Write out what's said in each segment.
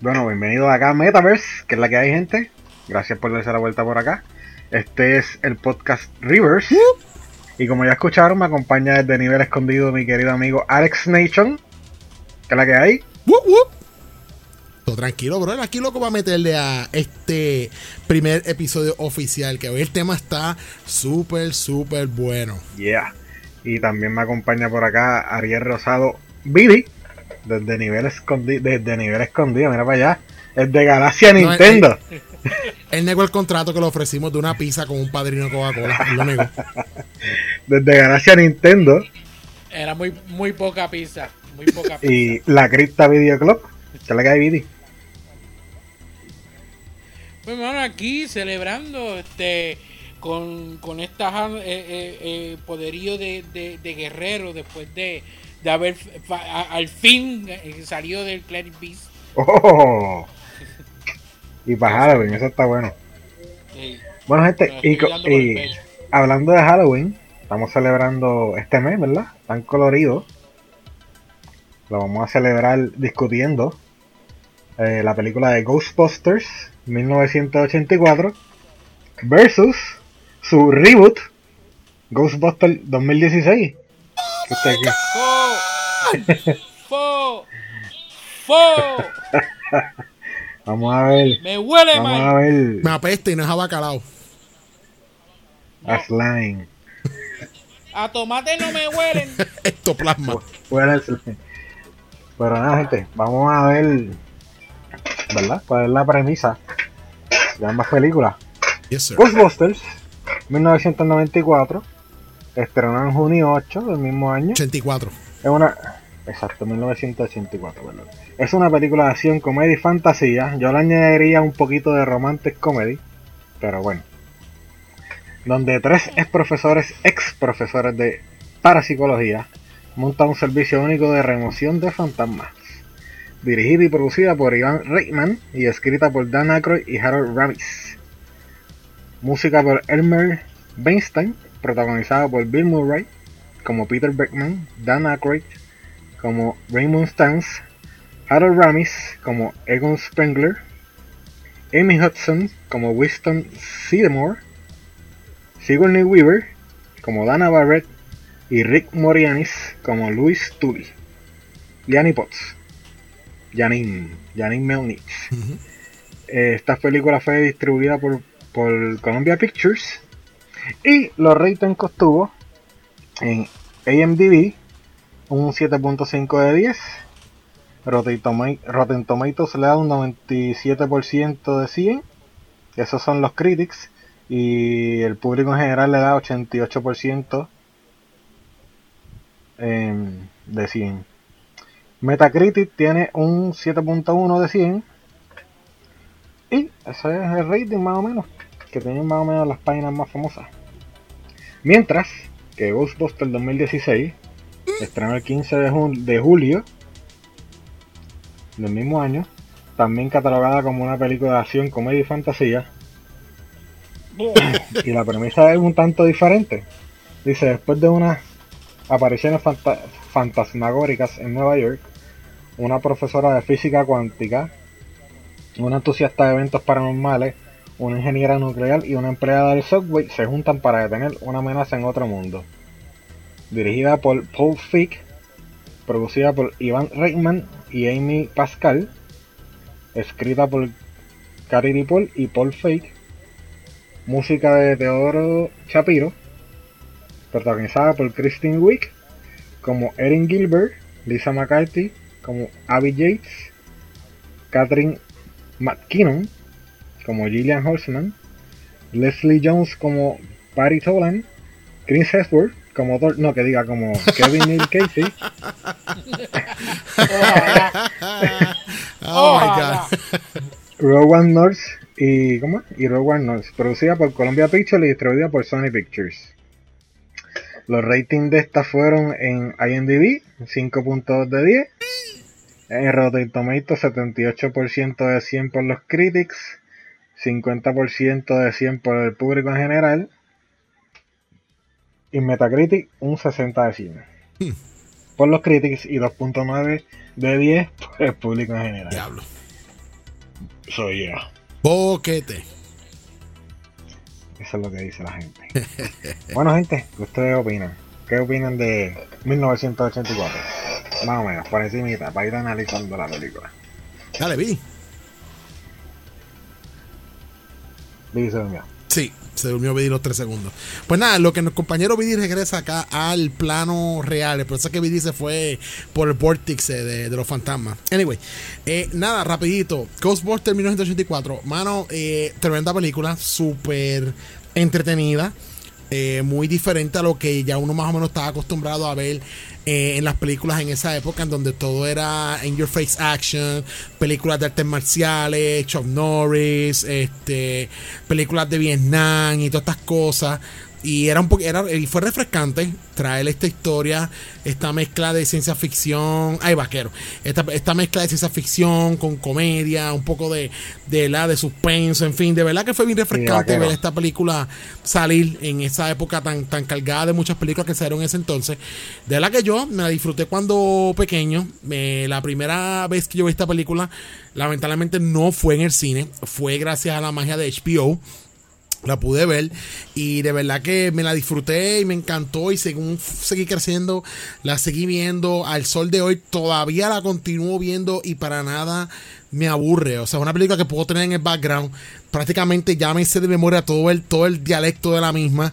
Bueno, bienvenidos acá a Metaverse, que es la que hay, gente. Gracias por darse la vuelta por acá. Este es el podcast Rivers. Y como ya escucharon, me acompaña desde nivel escondido mi querido amigo Alex Nation, que es la que hay. Wup, wup. Todo tranquilo, bro. Aquí loco va a meterle a este primer episodio oficial. Que hoy el tema está súper, súper bueno. Yeah. Y también me acompaña por acá Ariel Rosado Billy, desde nivel escondido, desde nivel escondido, mira para allá. Es de Galaxia No, Nintendo. Él negó el contrato que le ofrecimos de una pizza con un padrino de Coca-Cola. Él Lo negó. Desde Galaxia Nintendo Era muy, muy poca pizza. Muy poca pizza. y la Cripta Video Club. Que es la hay, Billy. Pues hermano, aquí celebrando este con, con esta eh, eh, eh, poderío de, de, de guerrero después de, de haber al fin eh, salido del Cleric Beast. Oh. Y para Halloween, eso está bueno. Bueno, gente, y, hablando de Halloween, estamos celebrando este mes, ¿verdad? Tan colorido. Lo vamos a celebrar discutiendo eh, la película de Ghostbusters 1984 versus su reboot Ghostbusters 2016. ¿Qué usted qué? ¡Fo! ¡Fo! ¡Fo! Vamos a ver, ¡Me huele vamos a mal! ver Me apesta y no es abacalao. a Slime. A tomate no me huelen. Esto plasma. Fuera el Slime. Pero nada, gente, vamos a ver, ¿verdad? ¿Cuál es la premisa de ambas películas? Yes, sir. Ghostbusters 1994, estrenó en junio 8 del mismo año. 84. Es una. Exacto, 1984, perdón. Es una película de acción, comedia y fantasía. Yo le añadiría un poquito de romantic comedy, pero bueno. Donde tres ex profesores, ex profesores de parapsicología, montan un servicio único de remoción de fantasmas. Dirigida y producida por Ivan Reitman y escrita por Dan Aykroyd y Harold Ramis. Música por Elmer Weinstein, protagonizada por Bill Murray como Peter Beckman, Dan Aykroyd como Raymond Stans, Harold Ramis como Egon Spengler, Amy Hudson como Winston Seymour, Sigourney Weaver como Dana Barrett y Rick Moranis como Louis Tully. Annie Potts, Janine, Janine Melnich. Ujú. Eh, esta película fue distribuida por, por Columbia Pictures y los ratings que obtuvo en AMDb un 7.5 de 10 Rotten, Toma- Rotten Tomatoes le da un 97% de 100 esos son los critics. Y el público en general le da 88% em, de 100 Metacritic tiene un 7.1 de 100 y ese es el rating más o menos que tienen más o menos las páginas más famosas. Mientras que Ghostbusters 2016 estrenó el 15 de, jun- de julio del mismo año, también catalogada como una película de acción, comedia y fantasía. Y la premisa es un tanto diferente. Dice, después de unas apariciones fanta- fantasmagóricas en Nueva York, una profesora de física cuántica, una entusiasta de eventos paranormales, una ingeniera nuclear y una empleada del Subway se juntan para detener una amenaza en otro mundo. Dirigida por Paul Fick, producida por Ivan Reitman y Amy Pascal, escrita por Cary Dipol y Paul Fake, música de Teodoro Shapiro, protagonizada por Christine Wick como Erin Gilbert, Lisa McCarthy como Abby Yates, Catherine McKinnon como Gillian Holzman, Leslie Jones como Patty Tolan, Chris Hemsworth como Thor- no que diga como Kevin Neal Casey, Oh my Ojalá. god. Rowan North y ¿cómo? Y Rowan North, producida por Columbia Pictures y distribuida por Sony Pictures. Los ratings de esta fueron en IMDb 5.2 de 10, en Rotten Tomatoes 78% de 100 por los critics, 50% de 100 por el público en general y Metacritic un 60 de 100 por los critics y 2.9 de 10 por el público en general. Diablo. Soy yo. Boquete. Eso es lo que dice la gente. bueno, gente, ¿qué ustedes opinan? ¿Qué opinan de 1984? Más o menos, por encimita, para ir analizando la película. Dale, vi. Dice mío. Sí, se durmió Vidi los tres segundos. Pues nada, lo que nuestro compañero Vidi regresa acá al plano real. Por eso es que Vidi se fue por el vórtice de, de los fantasmas. Anyway, eh, nada, rapidito. Ghostbusters 1984. Mano, eh, tremenda película, súper entretenida. Eh, muy diferente a lo que ya uno más o menos estaba acostumbrado a ver eh, en las películas en esa época, en donde todo era in your face action, películas de artes marciales, Chuck Norris, este, películas de Vietnam y todas estas cosas. Y era un era, y fue refrescante traer esta historia, esta mezcla de ciencia ficción, ay vaquero, esta, esta mezcla de ciencia ficción con comedia, un poco de, de la de suspenso, en fin, de verdad que fue bien refrescante ver esta película salir en esa época tan, tan cargada de muchas películas que salieron en ese entonces. De verdad que yo me la disfruté cuando pequeño. Me- la primera vez que yo vi esta película, lamentablemente no fue en el cine, fue gracias a la magia de HBO. La pude ver y de verdad que me la disfruté y me encantó y según seguí creciendo, la seguí viendo. Al sol de hoy, todavía la continúo viendo y para nada me aburre. O sea, una película que puedo tener en el background, prácticamente ya me sé de memoria todo el, todo el dialecto de la misma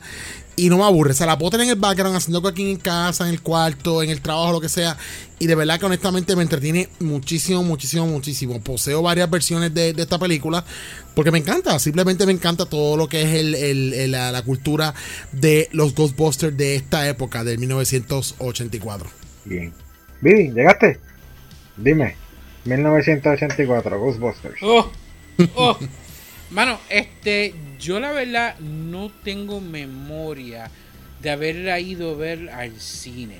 y no me aburre. O sea, la puedo tener en el background, haciendo aquí en casa, en el cuarto, en el trabajo, lo que sea. Y de verdad que honestamente me entretiene muchísimo, muchísimo, muchísimo. Poseo varias versiones de, de esta película porque me encanta. Simplemente me encanta todo lo que es el, el- el- la, la cultura de los Ghostbusters de esta época, del 1984. Bien. Vidi, ¿llegaste? Dime. 1984, Ghostbusters. Oh, oh. Mano, este, yo la verdad no tengo memoria de haberla ido a ver al cine.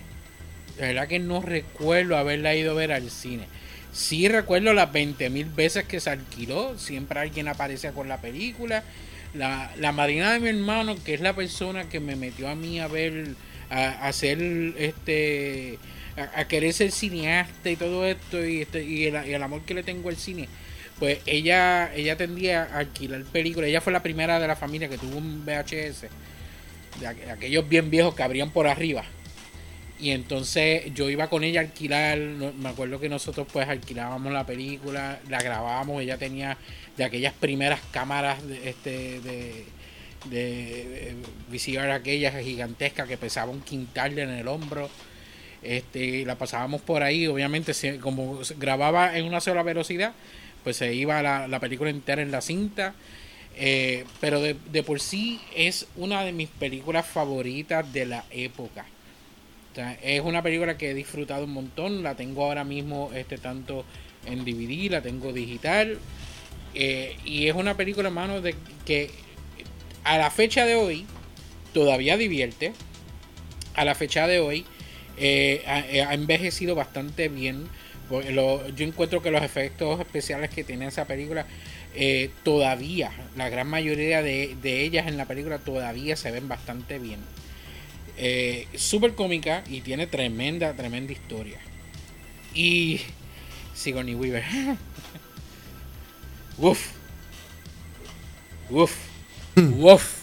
La verdad que no recuerdo haberla ido a ver al cine. Sí recuerdo las 20 mil veces que se alquiló. Siempre alguien aparecía con la película. La, la madrina de mi hermano, que es la persona que me metió a mí a ver, a, hacer este, a, querer ser cineasta y todo esto, y, este, y el amor que le tengo al cine, pues ella, ella tendía a alquilar películas. Ella fue la primera de la familia que tuvo un VHS, de aqu- aquellos bien viejos que abrían por arriba. Y entonces yo iba con ella a alquilar, me acuerdo que nosotros pues alquilábamos la película, la grabábamos, ella tenía de aquellas primeras cámaras de, este, de, de, aquellas gigantescas que pesaba un quintal en el hombro. Este, la pasábamos por ahí, obviamente como grababa en una sola velocidad, pues se iba la, la película entera en la cinta. Eh, pero de, por sí es una de mis películas favoritas de la época. Es una película que he disfrutado un montón. La tengo ahora mismo este tanto en DVD, la tengo digital. Eh, y es una película, hermano, de que a la fecha de hoy todavía divierte. A la fecha de hoy eh, ha envejecido bastante bien. Lo- yo encuentro que los efectos especiales que tiene esa película eh, todavía, la gran mayoría de, de ellas en la película todavía se ven bastante bien. Eh, Súper cómica y tiene tremenda, tremenda historia. Y Sigourney Weaver. Uf. Uf. Uf.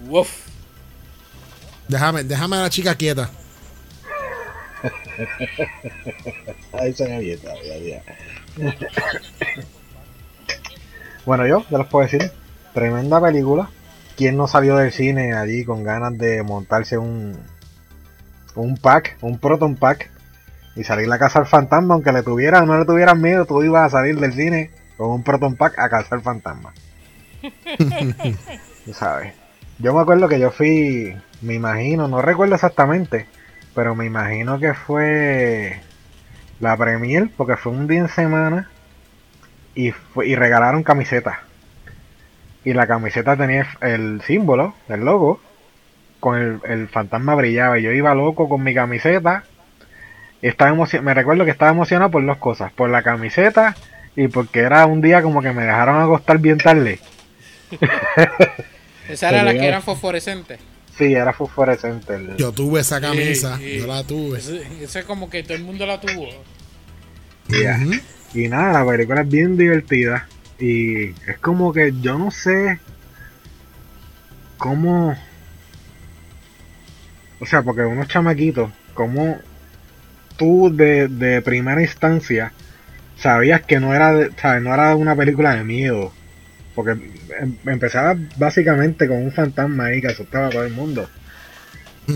Uf. Déjame, déjame a la chica quieta. Ahí se me avienta, ya, ya. Bueno, yo, ya les puedo decir, tremenda película. ¿Quién no salió del cine allí con ganas de montarse un un pack, un proton pack y salir a cazar fantasma, aunque le tuvieran no le tuvieran miedo, tú ibas a salir del cine con un proton pack a cazar fantasma. Tú sabes. Yo me acuerdo que yo fui, me imagino, no recuerdo exactamente, pero me imagino que fue la premier, porque fue un día en semana y, fue- y regalaron camisetas. Y la camiseta tenía el símbolo, el logo, con el, el fantasma brillaba. Y yo iba loco con mi camiseta. Y estaba me recuerdo que estaba emocionado por dos cosas, por la camiseta y porque era un día como que me dejaron acostar bien tarde. Esa era la que eran fosforescentes. Sí, era fosforescente. el- Yo tuve esa camisa, Sí, sí. yo la tuve. Eso, es como que todo el mundo la tuvo. Y nada, la película es bien divertida. Y es como que yo no sé cómo. O sea, porque unos chamaquitos, como tú de, de primera instancia sabías que no era, de, ¿sabes? no era una película de miedo. Porque em- empezaba básicamente con un fantasma ahí que asustaba a todo el mundo.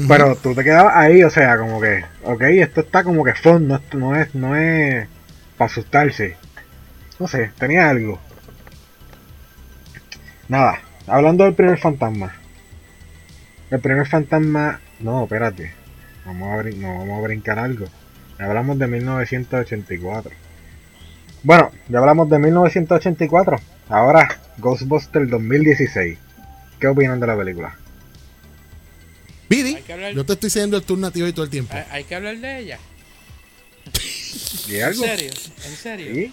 Pero tú te quedabas ahí, o sea, como que, ok, esto está como que fun, no, es- no es, no es para asustarse. No sé, tenía algo. Nada, hablando del primer fantasma. El primer fantasma, no, espérate. Vamos a, brin- no, vamos a brincar algo. Hablamos de 1984. Bueno, ya hablamos de 1984. Ahora, Ghostbusters 2016. ¿Qué opinan de la película? Bidi, yo te estoy siguiendo el turno a ti hoy todo el tiempo. Hay, hay que hablar de ella. ¿Y ¿En algo? serio? ¿En serio? ¿Sí?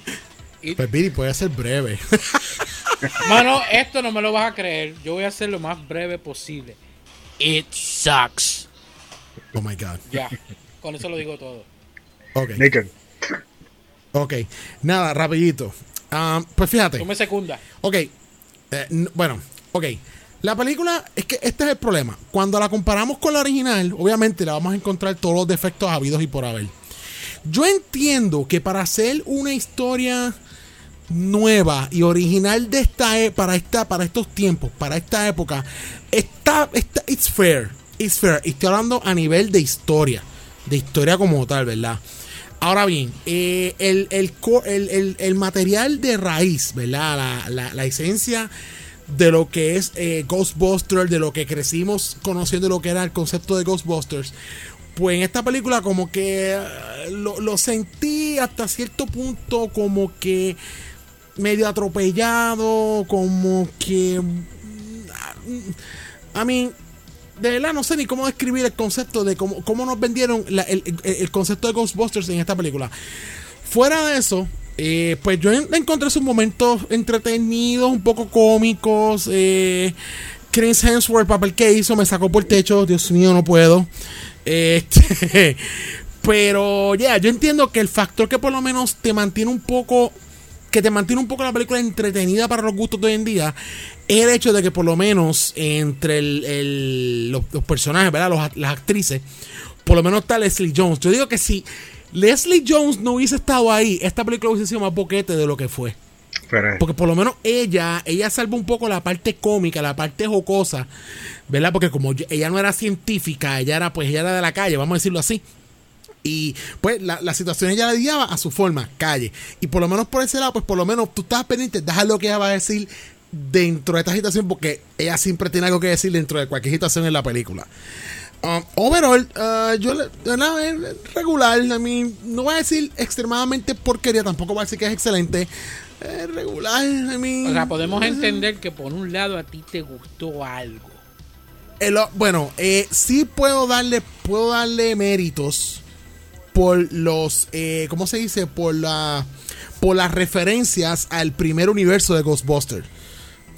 Y- Pues Bidi, puede ser breve. Mano, esto no me lo vas a creer. Yo voy a hacer lo más breve posible. It sucks. Oh my god. Ya, con eso lo digo todo. Ok, Naked. ok. Nada, rapidito. Ah, pues fíjate. Tú me secundas. Ok. eh, bueno, ok. La película, es que este es el problema. Cuando la comparamos con la original, obviamente la vamos a encontrar todos los defectos habidos y por haber. Yo entiendo que para hacer una historia nueva y original de esta e- para esta para estos tiempos, para esta época, está, está it's fair, it's fair. Y estoy hablando a nivel de historia, de historia como tal, ¿verdad? Ahora bien, eh, el, el, el- el- material de raíz, ¿verdad? La, la- la esencia de lo que es eh, Ghostbusters, de lo que crecimos conociendo lo que era el concepto de Ghostbusters, pues en esta película como que eh, lo, lo sentí hasta cierto punto como que medio atropellado, como que... A mí, de verdad no sé ni cómo describir el concepto de cómo, cómo nos vendieron el, el- concepto de Ghostbusters en esta película. Fuera de eso, eh, pues yo en- encontré sus momentos entretenidos, un poco cómicos. Eh, Chris Hemsworth, el papel que hizo, me sacó por el techo. Dios mío, no puedo. Este, pero ya, yo entiendo que el factor que por lo menos te mantiene un poco que te mantiene un poco la película entretenida para los gustos de hoy en día es el hecho de que por lo menos entre el- el- los, los personajes, ¿verdad? Los las actrices, por lo menos está Leslie Jones. Yo digo que si Leslie Jones no hubiese estado ahí, esta película hubiese sido más boquete de lo que fue. Pero, Porque por lo menos ella, ella salva un poco la parte cómica, la parte jocosa, ¿verdad? Porque como yo- ella no era científica, ella era, pues, ella era de la calle, vamos a decirlo así. Y pues la, la situación ella la guiaba a su forma, calle. Y por lo menos por ese lado, pues por lo menos tú estás pendiente, dejar lo que ella va a decir dentro de esta situación, porque ella siempre tiene algo que decir dentro de cualquier situación en la película. Um, overall, uh, yo es regular. I mean, no voy a decir extremadamente porquería, tampoco voy a decir que es excelente. Es regular. I mean, O sea, podemos entender que por un lado a ti te gustó algo. el bueno, eh, sí puedo darle, puedo darle méritos por los, eh, ¿cómo se dice? Por la, por las referencias al primer universo de Ghostbusters.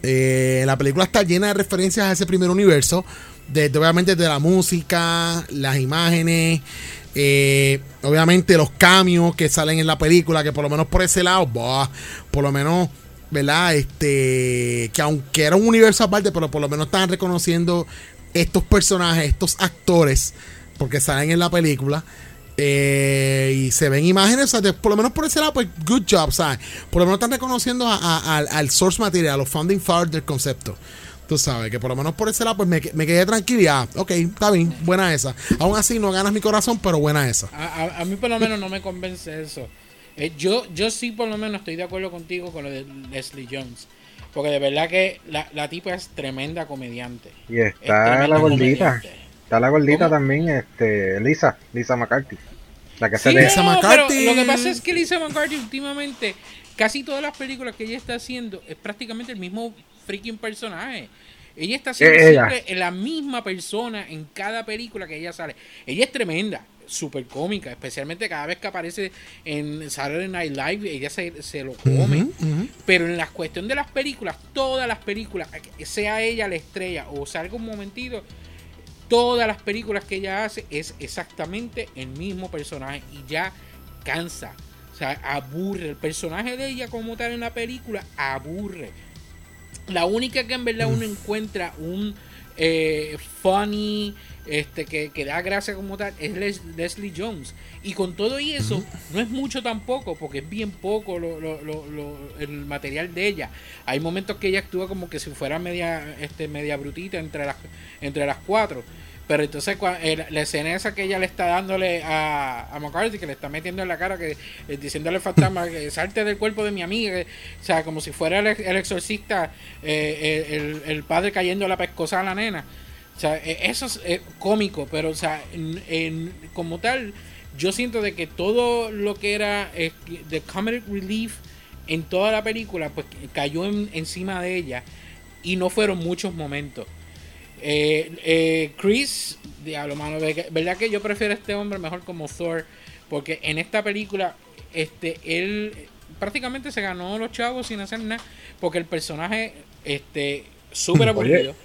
Eh, la película está llena de referencias a ese primer universo. Desde, obviamente de la música, las imágenes, eh, obviamente los cambios que salen en la película, que por lo menos por ese lado, por lo menos, ¿verdad? Este, que aunque era un universo aparte, pero por lo menos estaban reconociendo estos personajes, estos actores, porque salen en la película. Eh, y se ven imágenes, o sea, de- por lo menos por ese lado, pues good job, ¿sabes? Por lo menos están reconociendo a- a- al, al source material, a los founding fathers del concepto. Tú sabes, que por lo menos por ese lado, pues me, me quedé tranquila. Ok, está bien, buena esa. Aún así, no ganas mi corazón, pero buena esa. A, a- a mí por lo menos no me convence eso. Eh, yo, yo sí por lo menos estoy de acuerdo contigo con lo de Leslie Jones. Porque de verdad que la, la tipa es tremenda comediante. y Es está la gordita. comediante. Está la gordita ¿Cómo? también, este, Lisa, Lisa McCarthy. La que se Sí. Lisa no, McCarthy. pero lo que pasa es que Lisa McCarthy últimamente, casi todas las películas que ella está haciendo es prácticamente el mismo freaking personaje. Ella está haciendo Eh, ella. siempre la misma persona en cada película que ella sale. Ella es tremenda, súper cómica, especialmente cada vez que aparece en Saturday Night Live, ella se, se lo come. Pero en la cuestión de las películas, todas las películas, sea ella la estrella o salga un momentito, todas las películas que ella hace es exactamente el mismo personaje y ya cansa. O sea, aburre. El personaje de ella como tal en la película aburre. La única que en verdad uno encuentra un eh, funny, este, que, que, da gracia como tal, es Les, Leslie Jones. Y con todo y eso, no es mucho tampoco, porque es bien poco lo, lo, lo, el material de ella. Hay momentos que ella actúa como que si fuera media, este, media brutita entre las, entre las cuatro. Pero entonces la escena esa que ella le está dándole a, a McCarthy, que le está metiendo en la cara, que eh, diciéndole fantasma que salte del cuerpo de mi amiga, o sea, como si fuera el, exorcista, eh, el, el, padre cayendo la pescosa a la nena. O sea, eso es eh, cómico, pero o sea, en, como tal, yo siento de que todo lo que era de comedic relief en toda la película, pues cayó encima de ella y no fueron muchos momentos. Eh, eh, Chris, diablo, mano, verdad que yo prefiero a este hombre mejor como Thor, porque en esta película, este, él prácticamente se ganó los chavos sin hacer nada, porque el personaje, este, súper aburrido.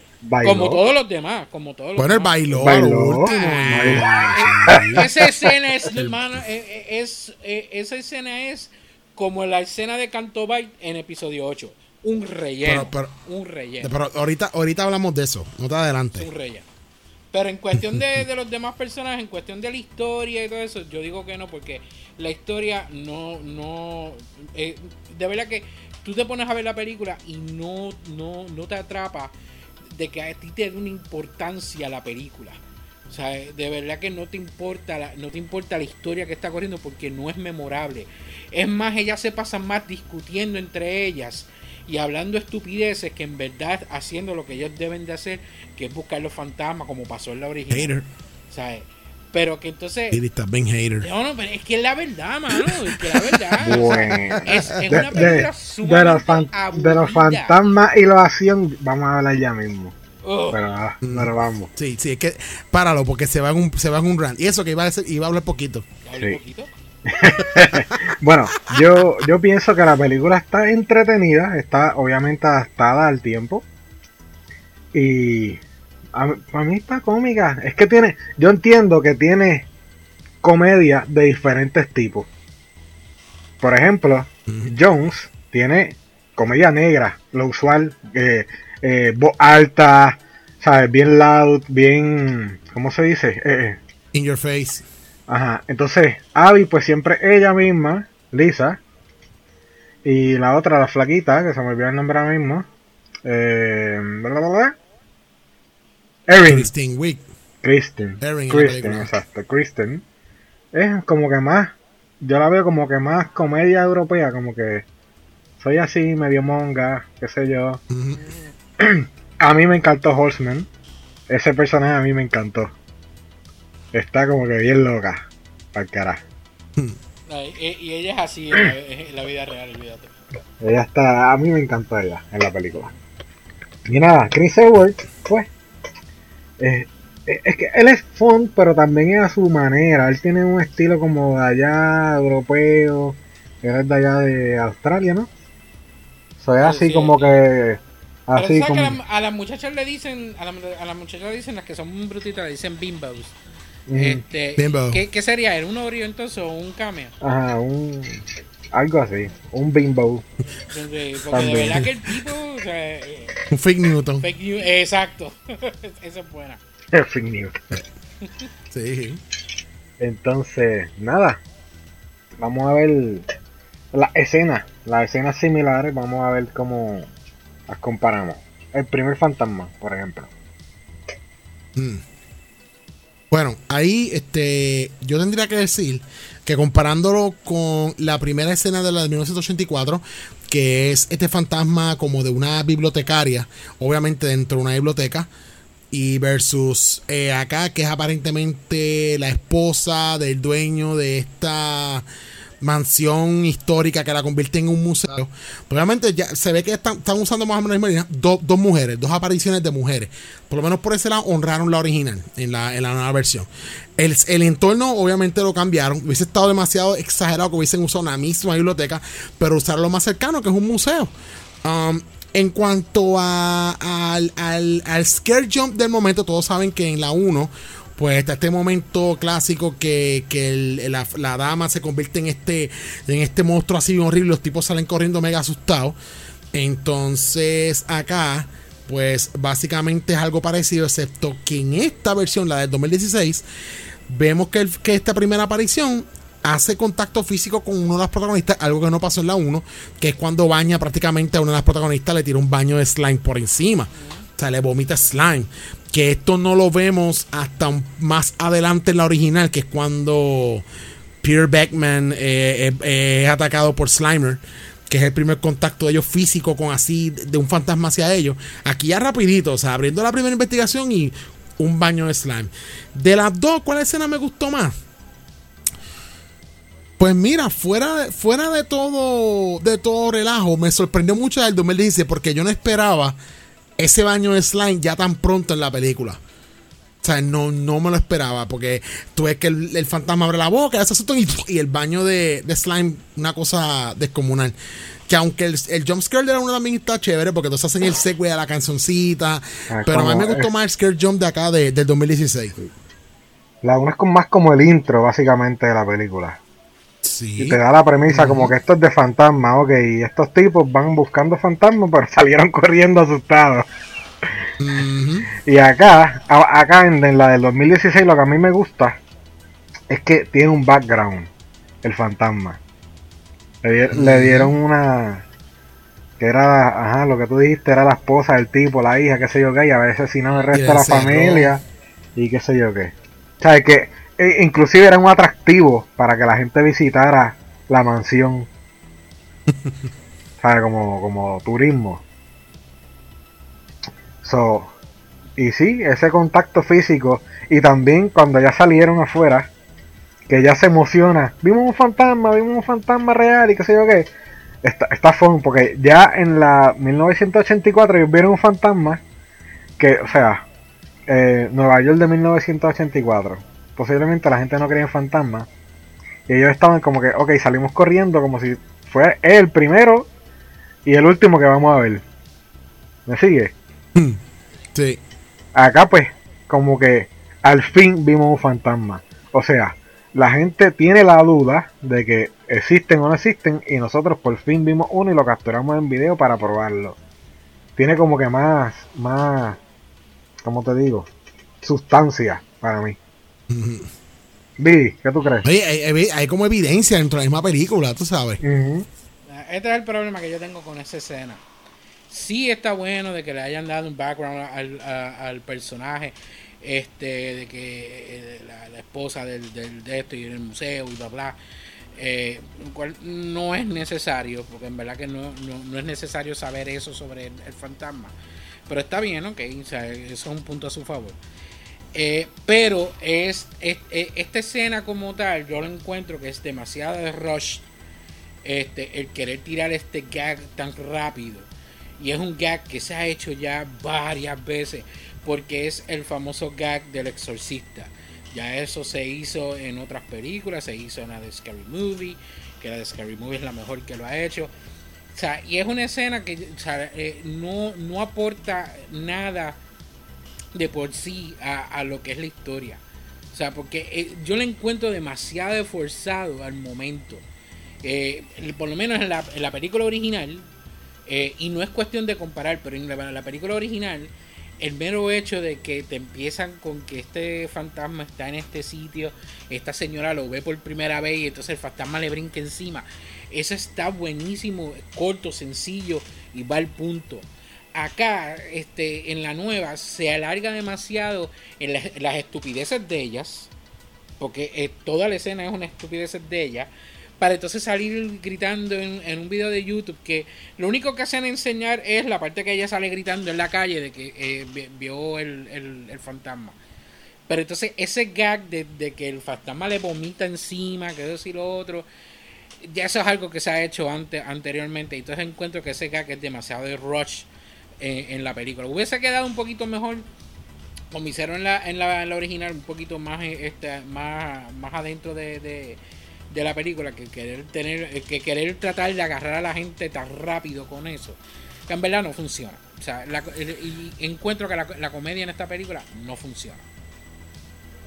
Como todos los demás, como todos los bueno, el bailó, bailó. esa escena es, hermano, eh, es, es, esa escena es como la escena de Canto Bite en episodio 8 un relleno. un relleno. Pero ahorita, ahorita hablamos de eso, no te adelante. Un relleno. Pero en cuestión de, de, los demás personajes, en cuestión de la historia y todo eso, yo digo que no, porque la historia no, no, eh, de verdad que tú te pones a ver la película y no, no, no te atrapa de que a ti te dé una importancia la película. O sea, de verdad que no te importa la, no te importa la historia que está corriendo porque no es memorable. Es más, ellas se pasan más discutiendo entre ellas y hablando estupideces que en verdad haciendo lo que ellos deben de hacer, que es buscar los fantasmas como pasó en la original. Hater. ¿Sabes? Pero que entonces. está bien hater. No, no, pero es que es la verdad, mano. Es que la verdad. Bueno. es, es, una película de, de, los de los fantasmas y la acción, vamos a hablar ya mismo. Oh. Pero, ah, pero, vamos. Sí, sí, es que páralo porque se va en un, se va en un run. Y eso que iba a, decir, iba a hablar poquito. Sí. poquito? bueno, yo, yo pienso que la película está entretenida, está obviamente adaptada al tiempo. Y a, mí está cómica. Es que tiene, yo entiendo que tiene comedia de diferentes tipos. Por ejemplo, Jones tiene comedia negra, lo usual, eh, eh, voz alta, ¿sabes? Bien loud, bien, ¿cómo se dice? Eh, In your face. Ajá, entonces Abby pues siempre ella misma, Lisa, y la otra, la flaquita, que se me olvidó el nombre ahora mismo, eh, Erin. Kristen Wiig. Kristen. Kristen, exacto, Kristen. Es como que más, yo la veo como que más comedia europea, como que soy así, medio monga, qué sé yo. a mí me encantó Horseman. Ese personaje a mí me encantó está como que bien loca. Para carajo. y ella es así en la, vida real, olvídate. Ella está, a mí me encantó ella en la película. Y nada, Chris Edwards, pues, eh, eh, es que él es fun, pero también es a su manera. Él tiene un estilo como de allá, europeo, él es de allá de Australia, ¿no? Soy así como que... Así como... a, las muchachas le dicen, a, las muchachas le dicen las que son brutitas, le dicen bimbos. Este, ¿qué, ¿qué, sería él? ¿Un Oreo entonces o un cameo? Ajá, un. Algo así, un bimbo. Porque, de verdad que el tipo. O sea, eh, un fake Newton. Fake exacto. Esa es buena. fake news. sí. Entonces, nada. Vamos a ver las escenas, las escenas similares. Vamos a ver cómo las comparamos. El primer fantasma, por ejemplo. Mm. Bueno, ahí este, yo tendría que decir que comparándolo con la primera escena de la de 1984, que es este fantasma como de una bibliotecaria, obviamente dentro de una biblioteca, y versus eh, acá, que es aparentemente la esposa del dueño de esta mansión histórica que la convierte en un museo. Obviamente ya se ve que están, usando más o menos la misma dos mujeres, dos apariciones de mujeres. Por lo menos por ese lado honraron la original en la, en la nueva versión. El, el, entorno obviamente lo cambiaron. Hubiese estado demasiado exagerado que hubiesen usado una misma biblioteca, pero usar lo más cercano que es un museo. Um, en cuanto a, al, al, al scare jump del momento, todos saben que en la 1 pues está este momento clásico que, la, la, dama se convierte en este, en este monstruo así horrible, los tipos salen corriendo mega asustados. Entonces acá, pues básicamente es algo parecido, excepto que en esta versión, la del 2016, vemos que, que esta primera aparición hace contacto físico con uno de los protagonistas, algo que no pasó en la 1, que es cuando baña prácticamente a uno de los protagonistas, le tira un baño de slime por encima. O sea, le vomita slime. Que esto no lo vemos hasta más adelante en la original, que es cuando Peter Beckman eh, eh, es atacado por Slimer que es el primer contacto de ellos físico con así de un fantasma hacia ellos. Aquí ya rapidito, o sea, abriendo la primera investigación y un baño de slime. De las dos, ¿cuál escena me gustó más? Pues mira, fuera, fuera de todo de todo relajo, me sorprendió mucho el 2016 porque yo no esperaba ese baño de slime ya tan pronto en la película. O sea, no, no me lo esperaba porque tú ves que el, fantasma abre la boca y, y el baño de, slime, una cosa descomunal. Que aunque el, el jumpscare de la una también está chévere porque entonces hacen el segue a la cancioncita. Ah, pero a mí me gustó más el scare jump de acá de, del 2016. La una es más como el intro, básicamente, de la película. Y te da la premisa como que esto es de fantasma, ok, y estos tipos van buscando fantasmas, pero salieron corriendo asustados. Y acá, acá en, la del 2016, lo que a mí me gusta es que tiene un background, el fantasma. Le, dieron una... Que era, ajá, lo que tú dijiste, era la esposa del tipo, la hija, qué sé yo qué, y a veces si no el resto de la familia, y qué sé yo qué. O sea, que e, inclusive era un atractivo para que la gente visitara la mansión. ¿Sabes? Como, como turismo. So, y sí, ese contacto físico. Y también cuando ya salieron afuera, que ya se emociona. Vimos un fantasma, vimos un fantasma real y qué sé yo qué. Está, está fun, porque ya en la 1984 ellos vieron un fantasma que, o sea, eh, Nueva York de 1984 posiblemente la gente no creía en fantasmas. Y ellos estaban como que, ok, salimos corriendo como si fuera el primero y el último que vamos a ver. ¿Me sigue? Sí. Acá pues, como que al fin vimos un fantasma. O sea, la gente tiene la duda de que existen o no existen y nosotros por fin vimos uno y lo capturamos en video para probarlo. Tiene como que más, más, ¿cómo te digo? Sustancia para mí. Vi, ¿qué tú crees? hay, como evidencia dentro de la misma película, tú sabes. Este es el problema que yo tengo con esa escena. Sí está bueno de que le hayan dado un background al, personaje, este, de que eh, la, esposa del, de esto y en el museo y bla bla. Eh, cual no es necesario, porque en verdad que no, es necesario saber eso sobre el, fantasma. Pero está bien, ok, eso es un punto a su favor. Eh, pero es, esta escena como tal, yo lo encuentro que es demasiado de rush. Este, el querer tirar este gag tan rápido. Y es un gag que se ha hecho ya varias veces. Porque es el famoso gag del exorcista. Ya eso se hizo en otras películas. Se hizo en la de Scary Movie. Que la de Scary Movie es la mejor que lo ha hecho. O sea, y es una escena que eh, no, no aporta nada de por sí a, lo que es la historia. O sea, porque eh, yo le encuentro demasiado esforzado al momento. Eh, por lo menos en la, película original, eh, y no es cuestión de comparar, pero en la, película original, el mero hecho de que te empiezan con que este fantasma está en este sitio, esta señora lo ve por primera vez y entonces el fantasma le brinca encima. Eso está buenísimo, corto, sencillo y va al punto acá, este, en la nueva, se alarga demasiado en, las estupideces de ellas, porque eh, toda la escena es una estupidez de ellas, para entonces salir gritando en, un video de YouTube que lo único que hacen enseñar es la parte que ella sale gritando en la calle de que eh, vio el, fantasma. Pero entonces ese gag de, que el fantasma le vomita encima, que y lo otro, ya eso es algo que se ha hecho antes, anteriormente. Entonces encuentro que ese gag es demasiado de rush en, la película. Hubiese quedado un poquito mejor como hicieron en la, en la, original, un poquito más, este, más, más adentro de, de, la película, que querer tener, que querer tratar de agarrar a la gente tan rápido con eso, que en verdad no funciona. O sea, y encuentro que la, comedia en esta película no funciona.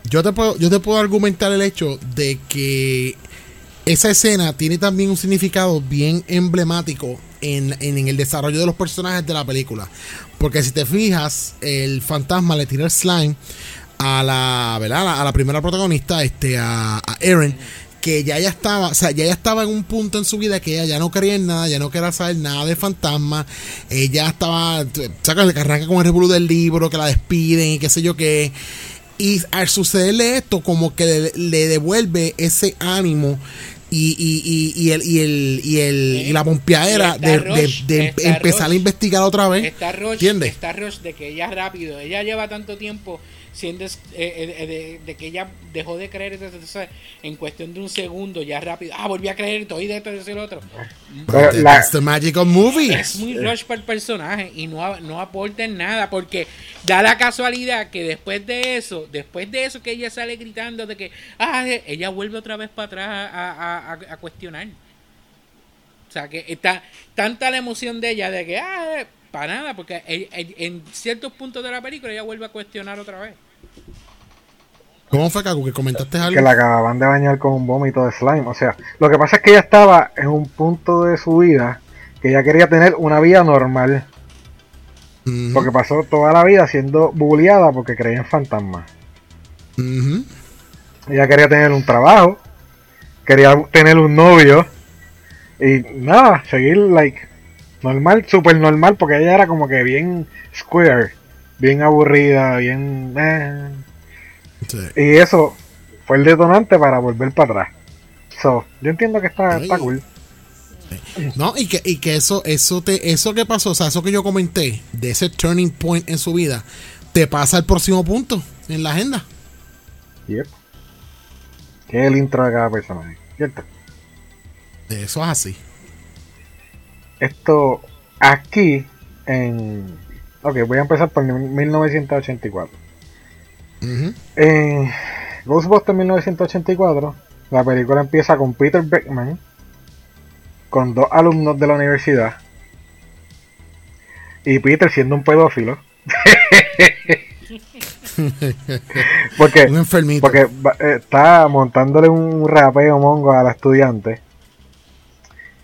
yo te puedo, yo te puedo argumentar el hecho de que esa escena tiene también un significado bien emblemático en, en, el desarrollo de los personajes de la película. Porque si te fijas, el fantasma le tira el slime a la, ¿verdad? A la, primera protagonista, este, a, a Eren que ya ella estaba, o sea, ya ella estaba en un punto en su vida que ella ya no creía en nada, ya no quería saber nada de fantasma, ella estaba, saca que arranca con el del libro, que la despiden y qué sé yo qué. Y al sucederle esto, como que le, devuelve ese ánimo y, y, y, y, el, y, el, y, el, y la pompeadera de, de, empezar a investigar otra vez. Está ¿Entiendes? Está de que ella rápido, ella lleva tanto tiempo siendo eh, eh, de, que ella dejó de creer en cuestión de un segundo, ya rápido, ah, volví a creer, estoy de esto y de otro. That's the magical movie. Es muy rush para el personaje y no, no aporta en nada, porque da la casualidad que después de eso, después de eso que ella sale gritando de que, ah, ella vuelve otra vez para atrás a, a, cuestionar. O sea, que está tanta la emoción de ella de que, ah, para nada, porque en, ciertos puntos de la película ella vuelve a cuestionar otra vez. ¿Cómo fue, Caco? Que comentaste algo. Que la acababan de bañar con un vómito de slime. O sea, lo que pasa es que ella estaba en un punto de su vida que ella quería tener una vida normal. Porque pasó toda la vida siendo bulliada porque creía en fantasmas. Ella quería tener un trabajo, quería tener un novio y nada, seguir like normal, súper normal, porque ella era como que bien square, bien aburrida, bien... Eh. Y eso fue el detonante para volver para atrás. So, yo entiendo que está, está cool. No, y que, y que eso, eso te, eso que pasó, o sea, eso que yo comenté, de ese turning point en su vida, te pasa al próximo punto en la agenda. Yep. Que es el intro de cada personaje, ¿cierto? Eso es así esto aquí en... Ok, voy a empezar por 1984. En Ghostbusters 1984, la película empieza con Peter Beckman, con dos alumnos de la universidad, y Peter siendo un pedófilo. porque, porque eh, está montándole un rapeo mongo a la estudiante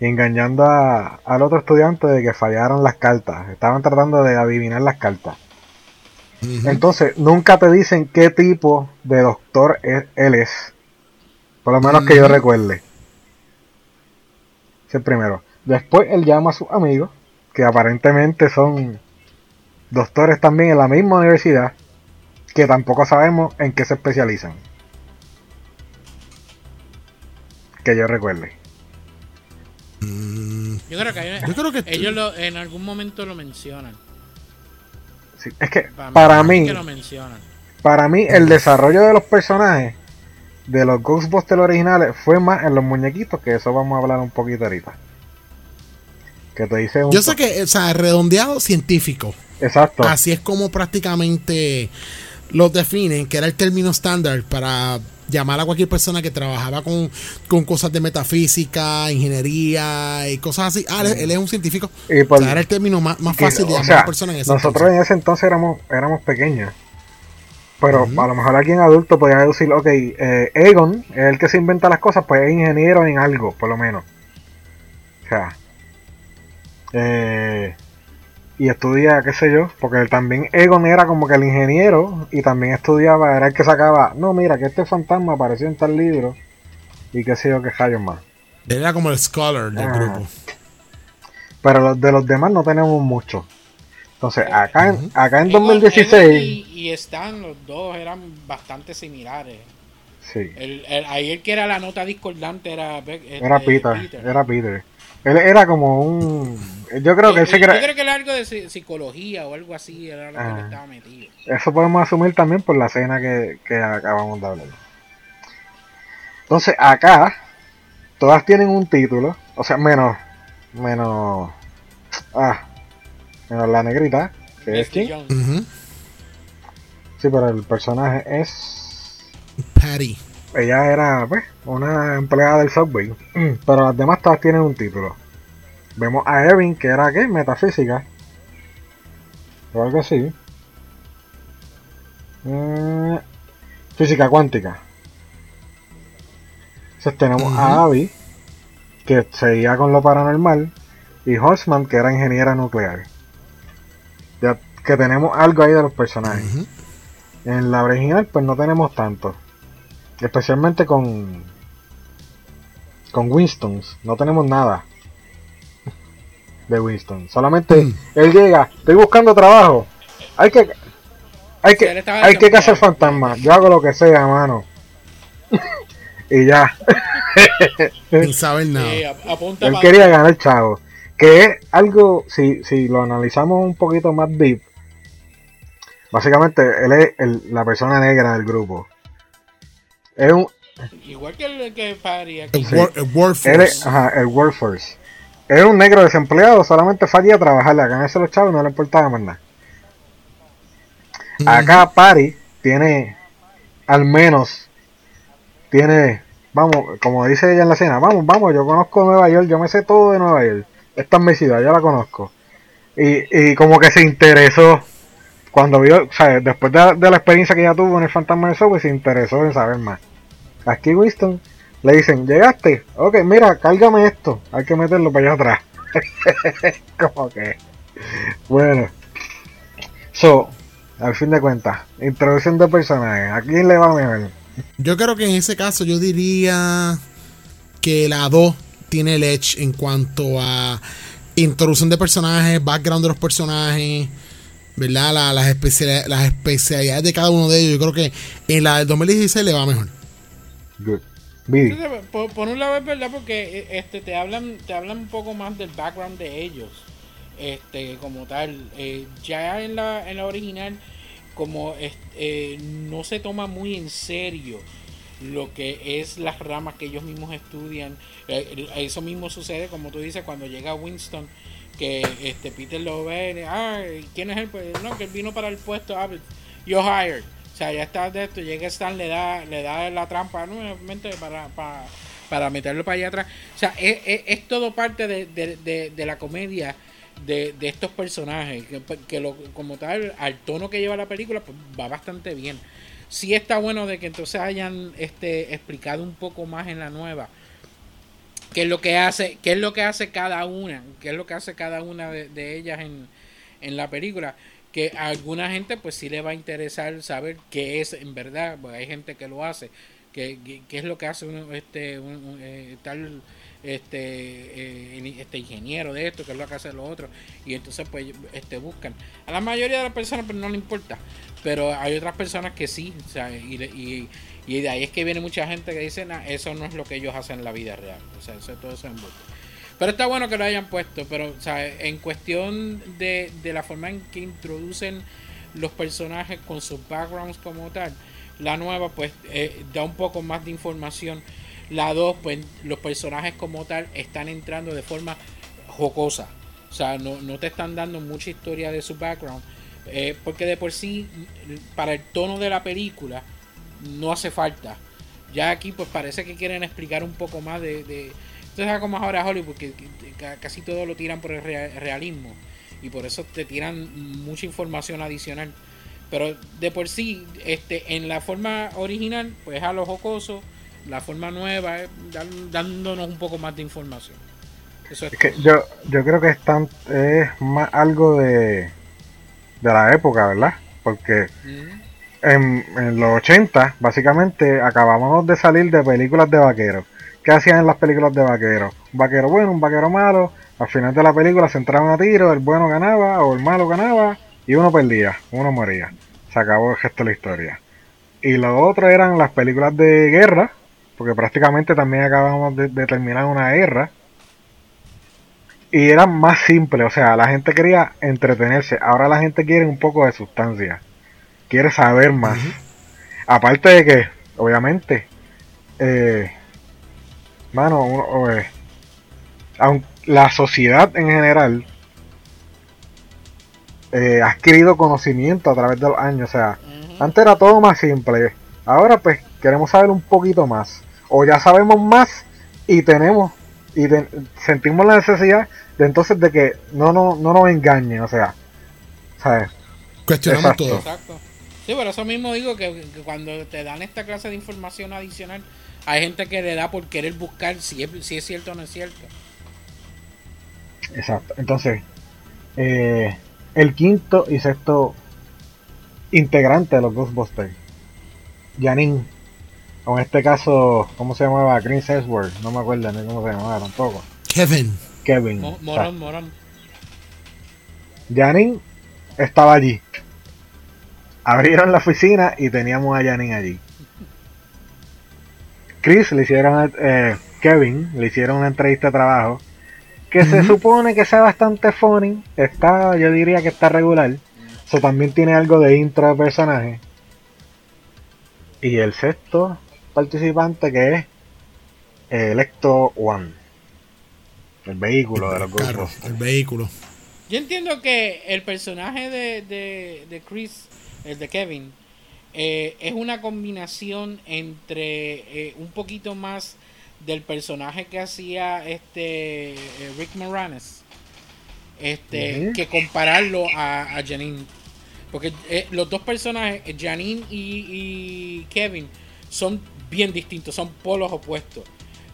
y engañando al otro estudiante de que fallaron las cartas. Estaban tratando de adivinar las cartas. Entonces, nunca te dicen qué tipo de doctor él es. Por lo menos que yo recuerde. Es el primero. Después él llama a sus amigos, que aparentemente son doctores también en la misma universidad, que tampoco sabemos en qué se especializan. Que yo recuerde. Yo creo que, ellos en algún momento lo mencionan. es que para, mí, para mí el desarrollo de los personajes de los Ghostbusters originales fue más en los muñequitos, que eso vamos a hablar un poquito ahorita. Que te dice Yo sé que, o sea, redondeado científico. Exacto. Así es como prácticamente los definen, que era el término estándar para llamar a cualquier persona que trabajaba con, cosas de metafísica, ingeniería y cosas así. Ah, él, es un científico. Y era el término más, fácil de llamar a personas en ese Nosotros en ese entonces éramos, éramos pequeños. Pero a lo mejor alguien adulto podría decir, ok, eh, Egon es el que se inventa las cosas, pues es ingeniero en algo, por lo menos. O sea, eh, y estudia, qué sé yo, porque también Egon era como que el ingeniero y también estudiaba, era el que sacaba, no, mira, que este fantasma apareció en tal libro y qué sé yo, qué rayos más. Era como el scholar del grupo. Pero de los demás no tenemos mucho. Entonces, acá, en, acá en 2016... y, están los dos eran bastante similares. Sí. El, ahí el que era la nota discordante era... Era este, Peter, era Peter. Él era como un. Yo creo que él se Yo creo que era algo de psicología o algo así, era lo que ah. estaba metido. Eso podemos asumir también por la escena que, que acabamos de hablar. Entonces, acá, todas tienen un título, o sea, menos. Menos. Ah, menos la negrita, que es quién. Sí, pero el personaje es. Patty ella era pues, una empleada del subway, pero las demás todas tienen un título. Vemos a Erin, que era ¿qué? Metafísica. O algo así. Eh, física cuántica. Entonces tenemos a Abby, que seguía con lo paranormal, y Horseman, que era ingeniera nuclear. Ya que tenemos algo ahí de los personajes. En la original, pues no tenemos tanto. Especialmente con. Con Winstons. No tenemos nada. De Winston. Solamente Mm. él llega. Estoy buscando trabajo. Hay que. Hay que, hay que cazar fantasmas. Yo hago lo que sea, mano. y ya. Sin saber nada. Sí, Él quería ganar chavo. Que es algo, si, si lo analizamos un poquito más deep, básicamente él es el- la persona negra del grupo. Es un, Igual que el que Party aquí. El, war- el workforce. es, ajá, el workforce. Es un negro desempleado, solamente fallía a trabajar, a ganarse los chavos no le importaba más nada. Acá Pari tiene, al menos, tiene, vamos, como dice ella en la escena, vamos, vamos, yo conozco Nueva York, yo me sé todo de Nueva York. Esta es mi ciudad, yo la conozco. Y, y como que se interesó cuando vio, o sea, después de, de la experiencia que ella tuvo en el Fantasma de Subway, se interesó en saber más. Aquí Winston le dicen, llegaste, ok, mira, cárgame esto, hay que meterlo para allá atrás. como que, bueno. So, al fin de cuentas, introducción de personajes. ¿A quién le va mejor? Yo creo que en ese caso yo diría que la 2 tiene el edge en cuanto a introducción de personajes, background de los personajes, ¿verdad? La- las, las especialidades de cada uno de ellos. Yo creo que en la del 2016 le va mejor. Por, por un lado es verdad porque eh, este te hablan te hablan un poco más del background de ellos. Este como tal Eh, ya en la en la original como es- eh, no se toma muy en serio lo que es las ramas que ellos mismos estudian. Eh, eso mismo sucede como tú dices cuando llega Winston que este Peter lo ve ah quién es él pues no que él vino para el puesto ah, yo hired sea, ya está de esto, llega Stan, le da, le da la trampa nuevamente para, para, para meterlo para allá atrás. O sea, es, es- todo parte de, de- de- la comedia de, de estos personajes, que, que lo, como tal, al tono que lleva la película, pues va bastante bien. Sí está bueno de que entonces hayan este explicado un poco más en la nueva qué es lo que hace, qué es lo que hace cada una, qué es lo que hace cada una de, de ellas en, en la película. Que a alguna gente pues sí le va a interesar saber qué es en verdad, porque hay gente que lo hace, que- qué es lo que hace uno, este, un- eh, tal este, eh, este ingeniero de esto, qué es lo que hace lo otro, y entonces pues este buscan. A la mayoría de las personas pues no le importa, pero hay otras personas que sí, y, y, y de ahí es que viene mucha gente que dice, "Nah, eso no es lo que ellos hacen en la vida real, o sea, eso todo eso es embuste. Pero está bueno que lo hayan puesto, pero o sea, en cuestión de, de la forma en que introducen los personajes con sus backgrounds como tal, la nueva pues eh, da un poco más de información. La 2 pues los personajes como tal están entrando de forma jocosa. O sea, no, no te están dando mucha historia de su background. eh, porque de por sí, para el tono de la película, no hace falta. Ya aquí pues parece que quieren explicar un poco más de... de cómo es ahora Hollywood, que, que- que casi todo lo tiran por el rea- realismo. Y por eso te tiran mucha información adicional. Pero de por sí, este, en la forma original, pues a lo jocoso, la forma nueva, es dan- dándonos un poco más de información. Eso es Es que yo, yo creo que es, tan- es más algo de, de la época, ¿verdad? Porque Mm. en, en los 80, básicamente, acabamos de salir de películas de vaqueros. ¿Qué hacían en las películas de vaqueros? Un vaquero bueno, un vaquero malo. Al final de la película se entraban a tiro, el bueno ganaba o el malo ganaba y uno perdía, uno moría. Se acabó el gesto de la historia. Y lo otro eran las películas de guerra, porque prácticamente también acabamos de, de terminar una guerra. Y eran más simples, o sea, la gente quería entretenerse. Ahora la gente quiere un poco de sustancia. Quiere saber más. Aparte de que, obviamente, eh, mano, uno- eh, la sociedad en general eh, ha adquirido conocimiento a través de los años. O sea, antes era todo más simple. Ahora pues queremos saber un poquito más. O ya sabemos más y tenemos y de- sentimos la necesidad de entonces de que no, no, no nos engañen. O sea, ¿sabes? Cuestionamos Exacto. todo. Exacto. Sí, por eso mismo digo que, que cuando te dan esta clase de información adicional, hay gente que le da por querer buscar si es, si es cierto o no es cierto. Exacto. Entonces, eh, el quinto y sexto integrante de los Ghostbusters, Janine, o en este caso, ¿cómo se llamaba? Chris Hemsworth, no me acuerdo ni cómo se llamaba tampoco. Kevin. Kevin. Mo- exacto. Morón, morón. Janine estaba allí. Abrieron la oficina y teníamos a Janine allí. Chris le hicieron, eh, Kevin le hicieron una entrevista de trabajo que se supone que sea bastante funny. Está, yo diría que está regular. Eso también tiene algo de intro de personaje. Y el sexto participante que es Electo One. El vehículo de los Ghostbusters. el vehículo. Yo entiendo que el personaje de, de, de Chris, el de Kevin, eh, es una combinación entre eh, un poquito más del personaje que hacía este eh, Rick Moranis. Este que compararlo a, a Janine. Porque los dos personajes Janine y, y Kevin son bien distintos son polos opuestos.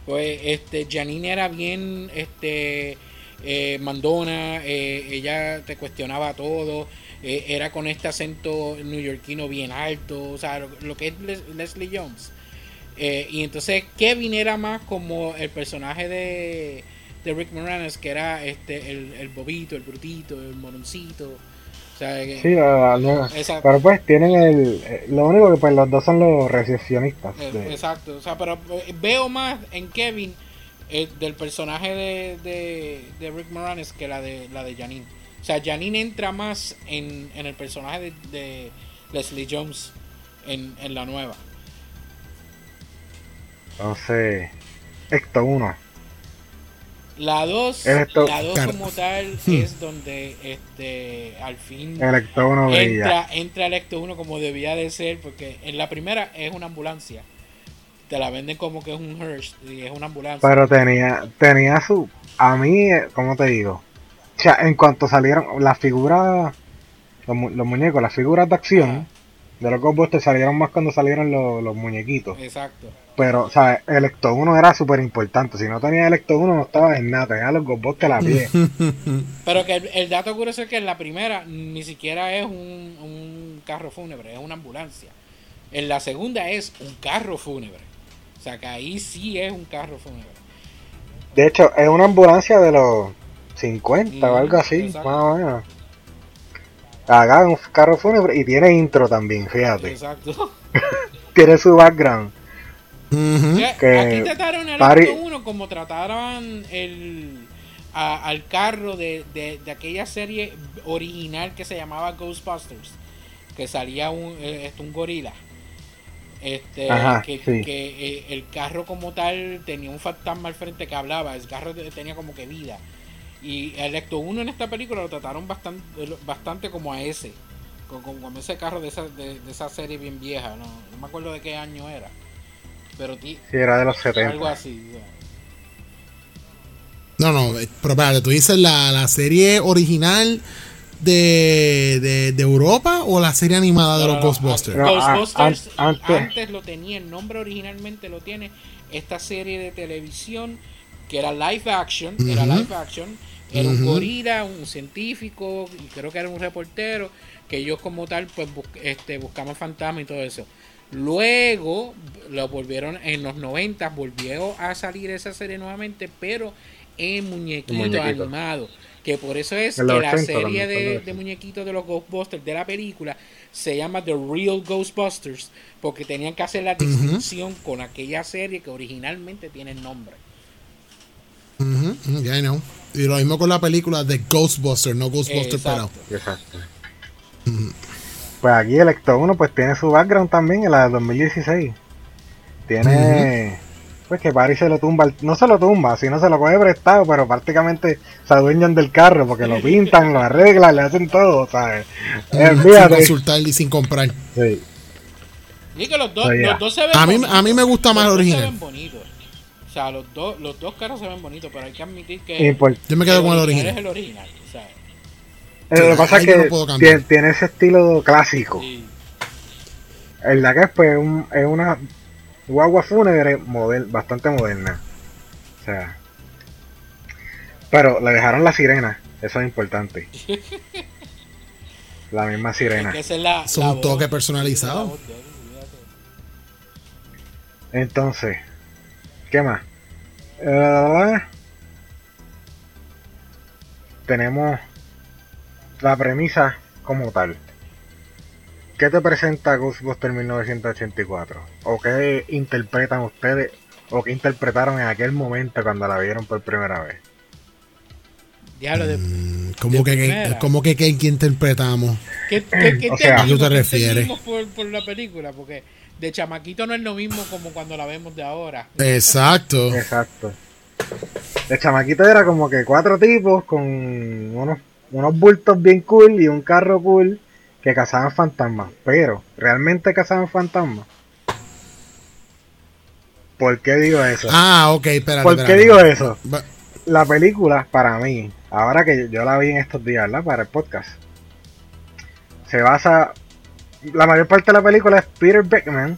Pues este Janine era bien este mandona ella te cuestionaba todo eh, era con este acento neoyorquino bien alto o sea lo, lo que es Les- Leslie Jones eh, y entonces Kevin era más como el personaje de, de Rick Moranis, que era este el, el bobito, el brutito, el moroncito. O sea, que- Sí, la- la- pero pues tienen el... eh, Lo único que pues los dos son los recepcionistas. eh, de- exacto. O sea, pero veo más en Kevin eh, del personaje de, de, de Rick Moranis que la de la de Janine. O sea, Janine entra más en, en el personaje de, de Leslie Jones en, en la nueva. Entonces, esto uno. La 2, Esto- la 2 Claro. como tal es donde este al fin El esto uno brilla. entra, entra el Ecto 1 como debía de ser, porque en la primera es una ambulancia. Te la venden como que es un Hearst y es una ambulancia. Pero tenía, tenía su... A mí, eh, ¿cómo te digo? O sea, en cuanto salieron las figuras, los, mu- los muñecos, las figuras de acción de los Ghostbusters salieron más cuando salieron los, los muñequitos. Exacto. Pero, o sea, el Ecto 1 era súper importante. Si no tenía el Ecto 1 no estaba en nada. Tenía los Ghostbusters a la pie. Pero que el, el dato curioso es que en la primera ni siquiera es un, un carro fúnebre, es una ambulancia. En la segunda es un carro fúnebre. O sea que ahí sí es un carro fúnebre. De hecho, es una ambulancia de los 50 o Mm, algo así, exacto. más o menos. Un carro fúnebre y tiene intro también, fíjate. Exacto. Tiene su background. Ya, Que Aquí trataron el Ecto 1 como trataron el a- al carro de, de- de aquella serie original que se llamaba Ghostbusters, que salía un, eh, este, un gorila. Este, Ajá, que, sí. que, eh, el carro como tal tenía un fantasma al frente que hablaba, el carro te- tenía como que vida. Y el Ecto 1 en esta película lo trataron bastante, bastante como a ese, con- con- como, ese carro de esa, de, de esa serie bien vieja, no, no me acuerdo de qué año era. Pero ti- Sí, era de los algo 70. así. ya. No, no, eh, pero espérate, tú dices la, la serie original de, de, de Europa o la serie animada de No, los no, no, Ghostbusters. No, a- Ghostbusters an- antes- antes lo tenía, el nombre originalmente lo tiene esta serie de televisión que era live action, era live action, era un gorila, un científico, y creo que era un reportero, que ellos como tal pues bus- este, buscaban fantasmas y todo eso. Luego lo volvieron en los 90 volvió a salir esa serie nuevamente, pero en muñequito, muñequito. animado. Que por eso es que la 80 serie también, de, muñequitos de los Ghostbusters de la película se llama The Real Ghostbusters porque tenían que hacer la distinción con aquella serie que originalmente tiene el nombre. Ya I know. Y lo mismo con la película de Ghostbusters, no Ghostbusters pero Exacto. Pues aquí el Ecto 1 pues tiene su background también en la del 2016. Tiene... Pues que Paris se lo tumba, no se lo tumba, sino se lo coge prestado, pero prácticamente se adueñan del carro porque lo pintan, lo arreglan, le hacen todo, ¿sabes? Eh, sin fíjate. consultar y sin comprar. Sí. Y que los dos, Oye. los dos se ven A mí- bonitos. a mí me gusta más Los el original. Se ven bonitos. O sea, los dos, los dos carros se ven bonitos, pero hay que admitir que Import- Yo me quedo con el es original. el original. o sea, lo que pasa es que no tiene, tiene ese estilo clásico. sí. El es, pues, un- es una guagua fúnebre model, bastante moderna. O sea. Pero le dejaron la sirena, eso es importante. La misma sirena. Que esa es la, Son la un voz. toque es personalizado. Entonces, ¿qué más? Eh, tenemos la premisa como tal. ¿Qué te presenta Ghostbusters 1984? ¿O qué interpretan ustedes? ¿O qué interpretaron en aquel momento cuando la vieron por primera vez? Diablo, de- Mm, ¿Cómo De que, primera. ¿Cómo que qué interpretamos? ¿Qué, qué, qué O sea, ¿a qué te refieres? por la película? Porque de chamaquito no es lo mismo como cuando la vemos de ahora. Exacto. Exacto. El chamaquito era como que cuatro tipos con unos, unos bultos bien cool y un carro cool que cazaban fantasmas. Pero, ¿realmente cazaban fantasmas? ¿Por qué digo eso? Ah, ok, espérate. ¿Por qué espérate. digo eso? La película, para mí, ahora que yo la vi en estos días, ¿verdad? Para el podcast, se basa. La mayor parte de la película es Peter Beckman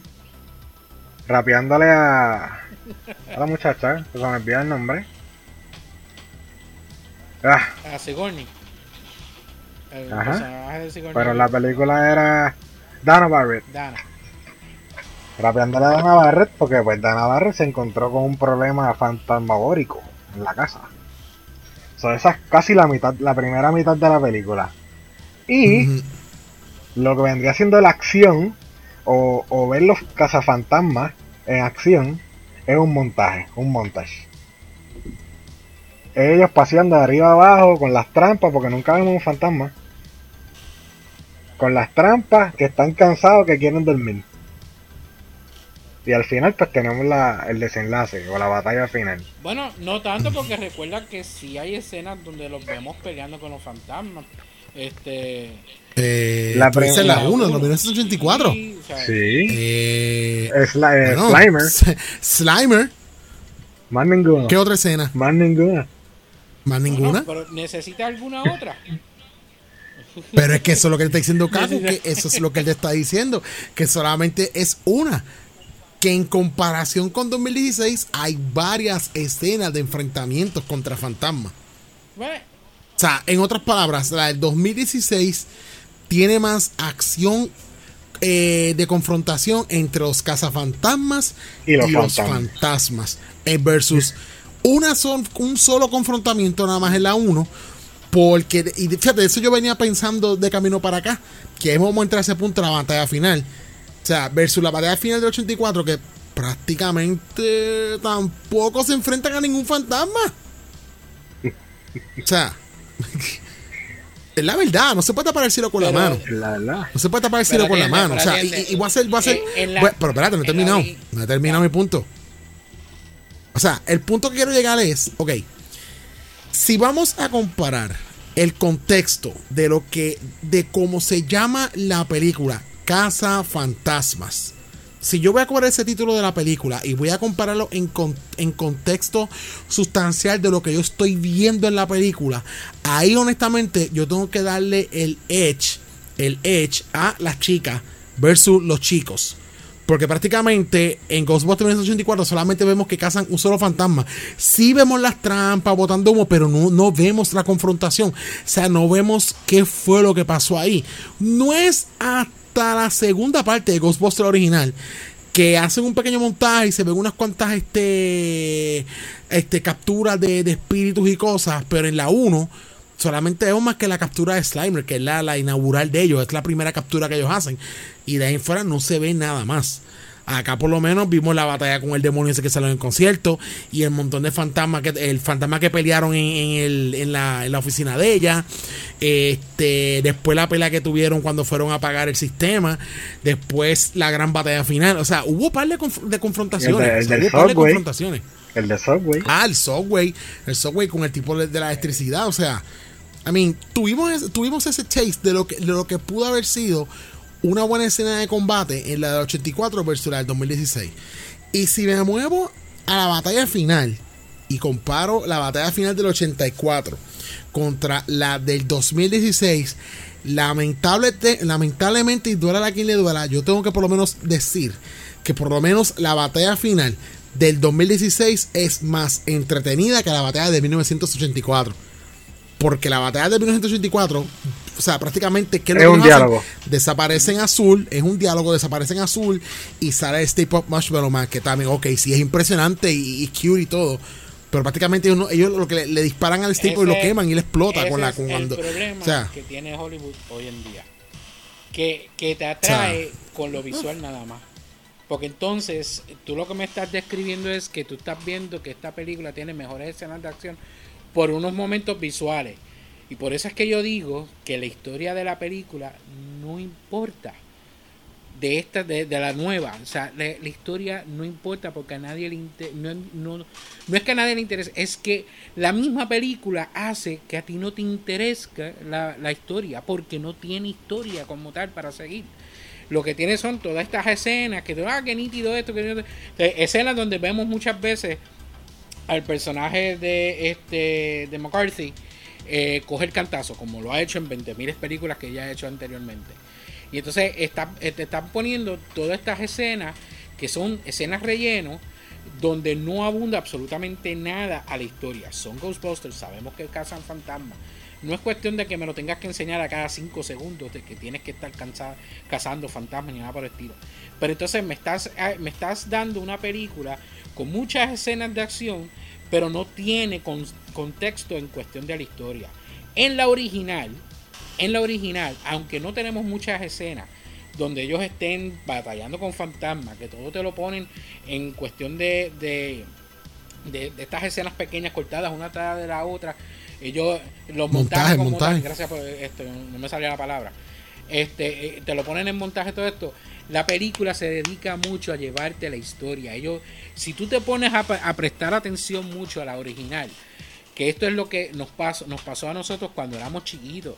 rapeándole a, a la muchacha, que se me olvida el nombre. Ah, A Sigourney. El Ajá. personaje de Sigourney. pero la película era Dana Barrett, Dana. rapeándole a Dana Barrett, porque pues Dana Barrett se encontró con un problema fantasmagórico en la casa. So, esa es casi la mitad, la primera mitad de la película. Y. lo que vendría siendo la acción o, ver los cazafantasmas en acción es un montaje, un montaje. Ellos paseando de arriba abajo con las trampas, porque nunca vemos un fantasma. Con las trampas que están cansados, que quieren dormir. Y al final pues tenemos la, el desenlace o la batalla final. Bueno, no tanto porque recuerda que sí hay escenas donde los vemos peleando con los fantasmas. Este. Eh, La pre- la la 1, la 1984. Sí, Eh, Es la, eh, bueno, Slimer, Slimer. más ninguno. ¿Qué otra escena? Más ninguna. Más bueno, ninguna. pero necesita alguna otra. Pero es que eso es lo que le está diciendo Caco, que eso es lo que él te está diciendo, que solamente es una. Que en comparación con 2016 hay varias escenas de enfrentamientos contra fantasmas. O sea, en otras palabras, la del 2016 tiene más acción eh, de confrontación entre los cazafantasmas Y los fantasmas. fantasmas, eh, versus una son, un solo confrontamiento nada más en la 1. Porque, y fíjate, eso yo venía pensando de camino para acá, que vamos a entrar a ese punto de la batalla final. O sea, versus la batalla final del 84, que prácticamente tampoco se enfrentan a ningún fantasma. O sea, es la verdad, no se puede tapar el cielo con la mano. La, la. No se puede tapar el cielo Pero con la mano. O pero sea, y, y- voy a hacer, voy a hacer. En la- bueno, pero espérate, no he terminado. No he terminado mi punto. O sea, el punto que quiero llegar es, ok, si vamos a comparar el contexto de lo que, de cómo se llama la película, Casa Fantasmas. Si yo voy a coger ese título de la película y voy a compararlo en, con- en contexto sustancial de lo que yo estoy viendo en la película, ahí honestamente yo tengo que darle el edge, el edge a las chicas versus los chicos. Porque prácticamente en Ghostbusters 1984 solamente vemos que cazan un solo fantasma. Sí vemos las trampas botando humo, pero no, no vemos la confrontación. O sea, no vemos qué fue lo que pasó ahí. No es hasta la segunda parte de Ghostbusters original que hacen un pequeño montaje y se ven unas cuantas este, este, capturas de, de espíritus y cosas, pero en la 1 solamente vemos más que la captura de Slimer, que es la, la inaugural de ellos, es la primera captura que ellos hacen. Y de ahí en fuera no se ve nada más. Acá por lo menos vimos la batalla con el demonio ese que salió en el concierto y el montón de fantasmas que el fantasma que pelearon en, en el- en la, en la oficina de ella. Este, después la pelea que tuvieron cuando fueron a apagar el sistema. Después la gran batalla final. O sea, hubo un par de, conf- de confrontaciones. El de- el hubo par de subway. confrontaciones. El de Subway. Ah, el Subway. El Subway con el tipo de, la electricidad. O sea, I mean, tuvimos, ese- tuvimos ese taste de lo, que, de lo que pudo haber sido una buena escena de combate en la del 84 versus la del 2016. Y si me muevo a la batalla final, y comparo la batalla final del 84 contra la del 2016, lamentable, lamentablemente, y duela a quien le duela, yo tengo que por lo menos decir que por lo menos la batalla final del 2016 es más entretenida que la batalla de 1984. Porque la batalla de 1984, o sea, prácticamente, ¿qué es, un diálogo. Desaparece en azul, es un diálogo, desaparece en azul y sale este Pop Marshmallow Man, que también, ok, sí es impresionante y, y cute y todo. Pero prácticamente ellos, lo que le, disparan al tipo y lo queman y le explota con la con cuando, el problema que tiene Hollywood hoy en día. Que, que te atrae con lo visual nada más. Porque entonces, tú lo que me estás describiendo es que tú estás viendo que esta película tiene mejores escenas de acción por unos momentos visuales. Y por eso es que yo digo que la historia de la película no importa. De esta, de, la nueva. O sea, la, historia no importa porque a nadie le interesa. No, no, no, es que a nadie le interese, es que la misma película hace que a ti no te interese la, la historia porque no tiene historia como tal para seguir lo que tiene son todas estas escenas que, ah, qué nítido esto, que eh, escenas donde vemos muchas veces al personaje de este de McCarthy eh, coger cantazo, como lo ha hecho en 20.000 películas que ya ha hecho anteriormente. Y entonces eh, te están poniendo todas estas escenas que son escenas relleno donde no abunda absolutamente nada a la historia. Son Ghostbusters, sabemos que cazan fantasmas, no es cuestión de que me lo tengas que enseñar a cada 5 segundos, de que tienes que estar cazando fantasmas ni nada por el estilo. Pero entonces me estás, eh, me estás dando una película con muchas escenas de acción, pero no tiene contexto en cuestión de la historia. En la original, en la original, aunque no tenemos muchas escenas donde ellos estén batallando con fantasmas, que todo te lo ponen en cuestión de, de, de estas escenas pequeñas cortadas una tras de la otra, ellos los montajes, montaje, gracias por esto, no me salía la palabra. Este, eh, te lo ponen en montaje todo esto. La película se dedica mucho a llevarte la historia. Ellos, si tú te pones a, prestar atención mucho a la original, que esto es lo que nos pasó, nos pasó a nosotros cuando éramos chiquitos,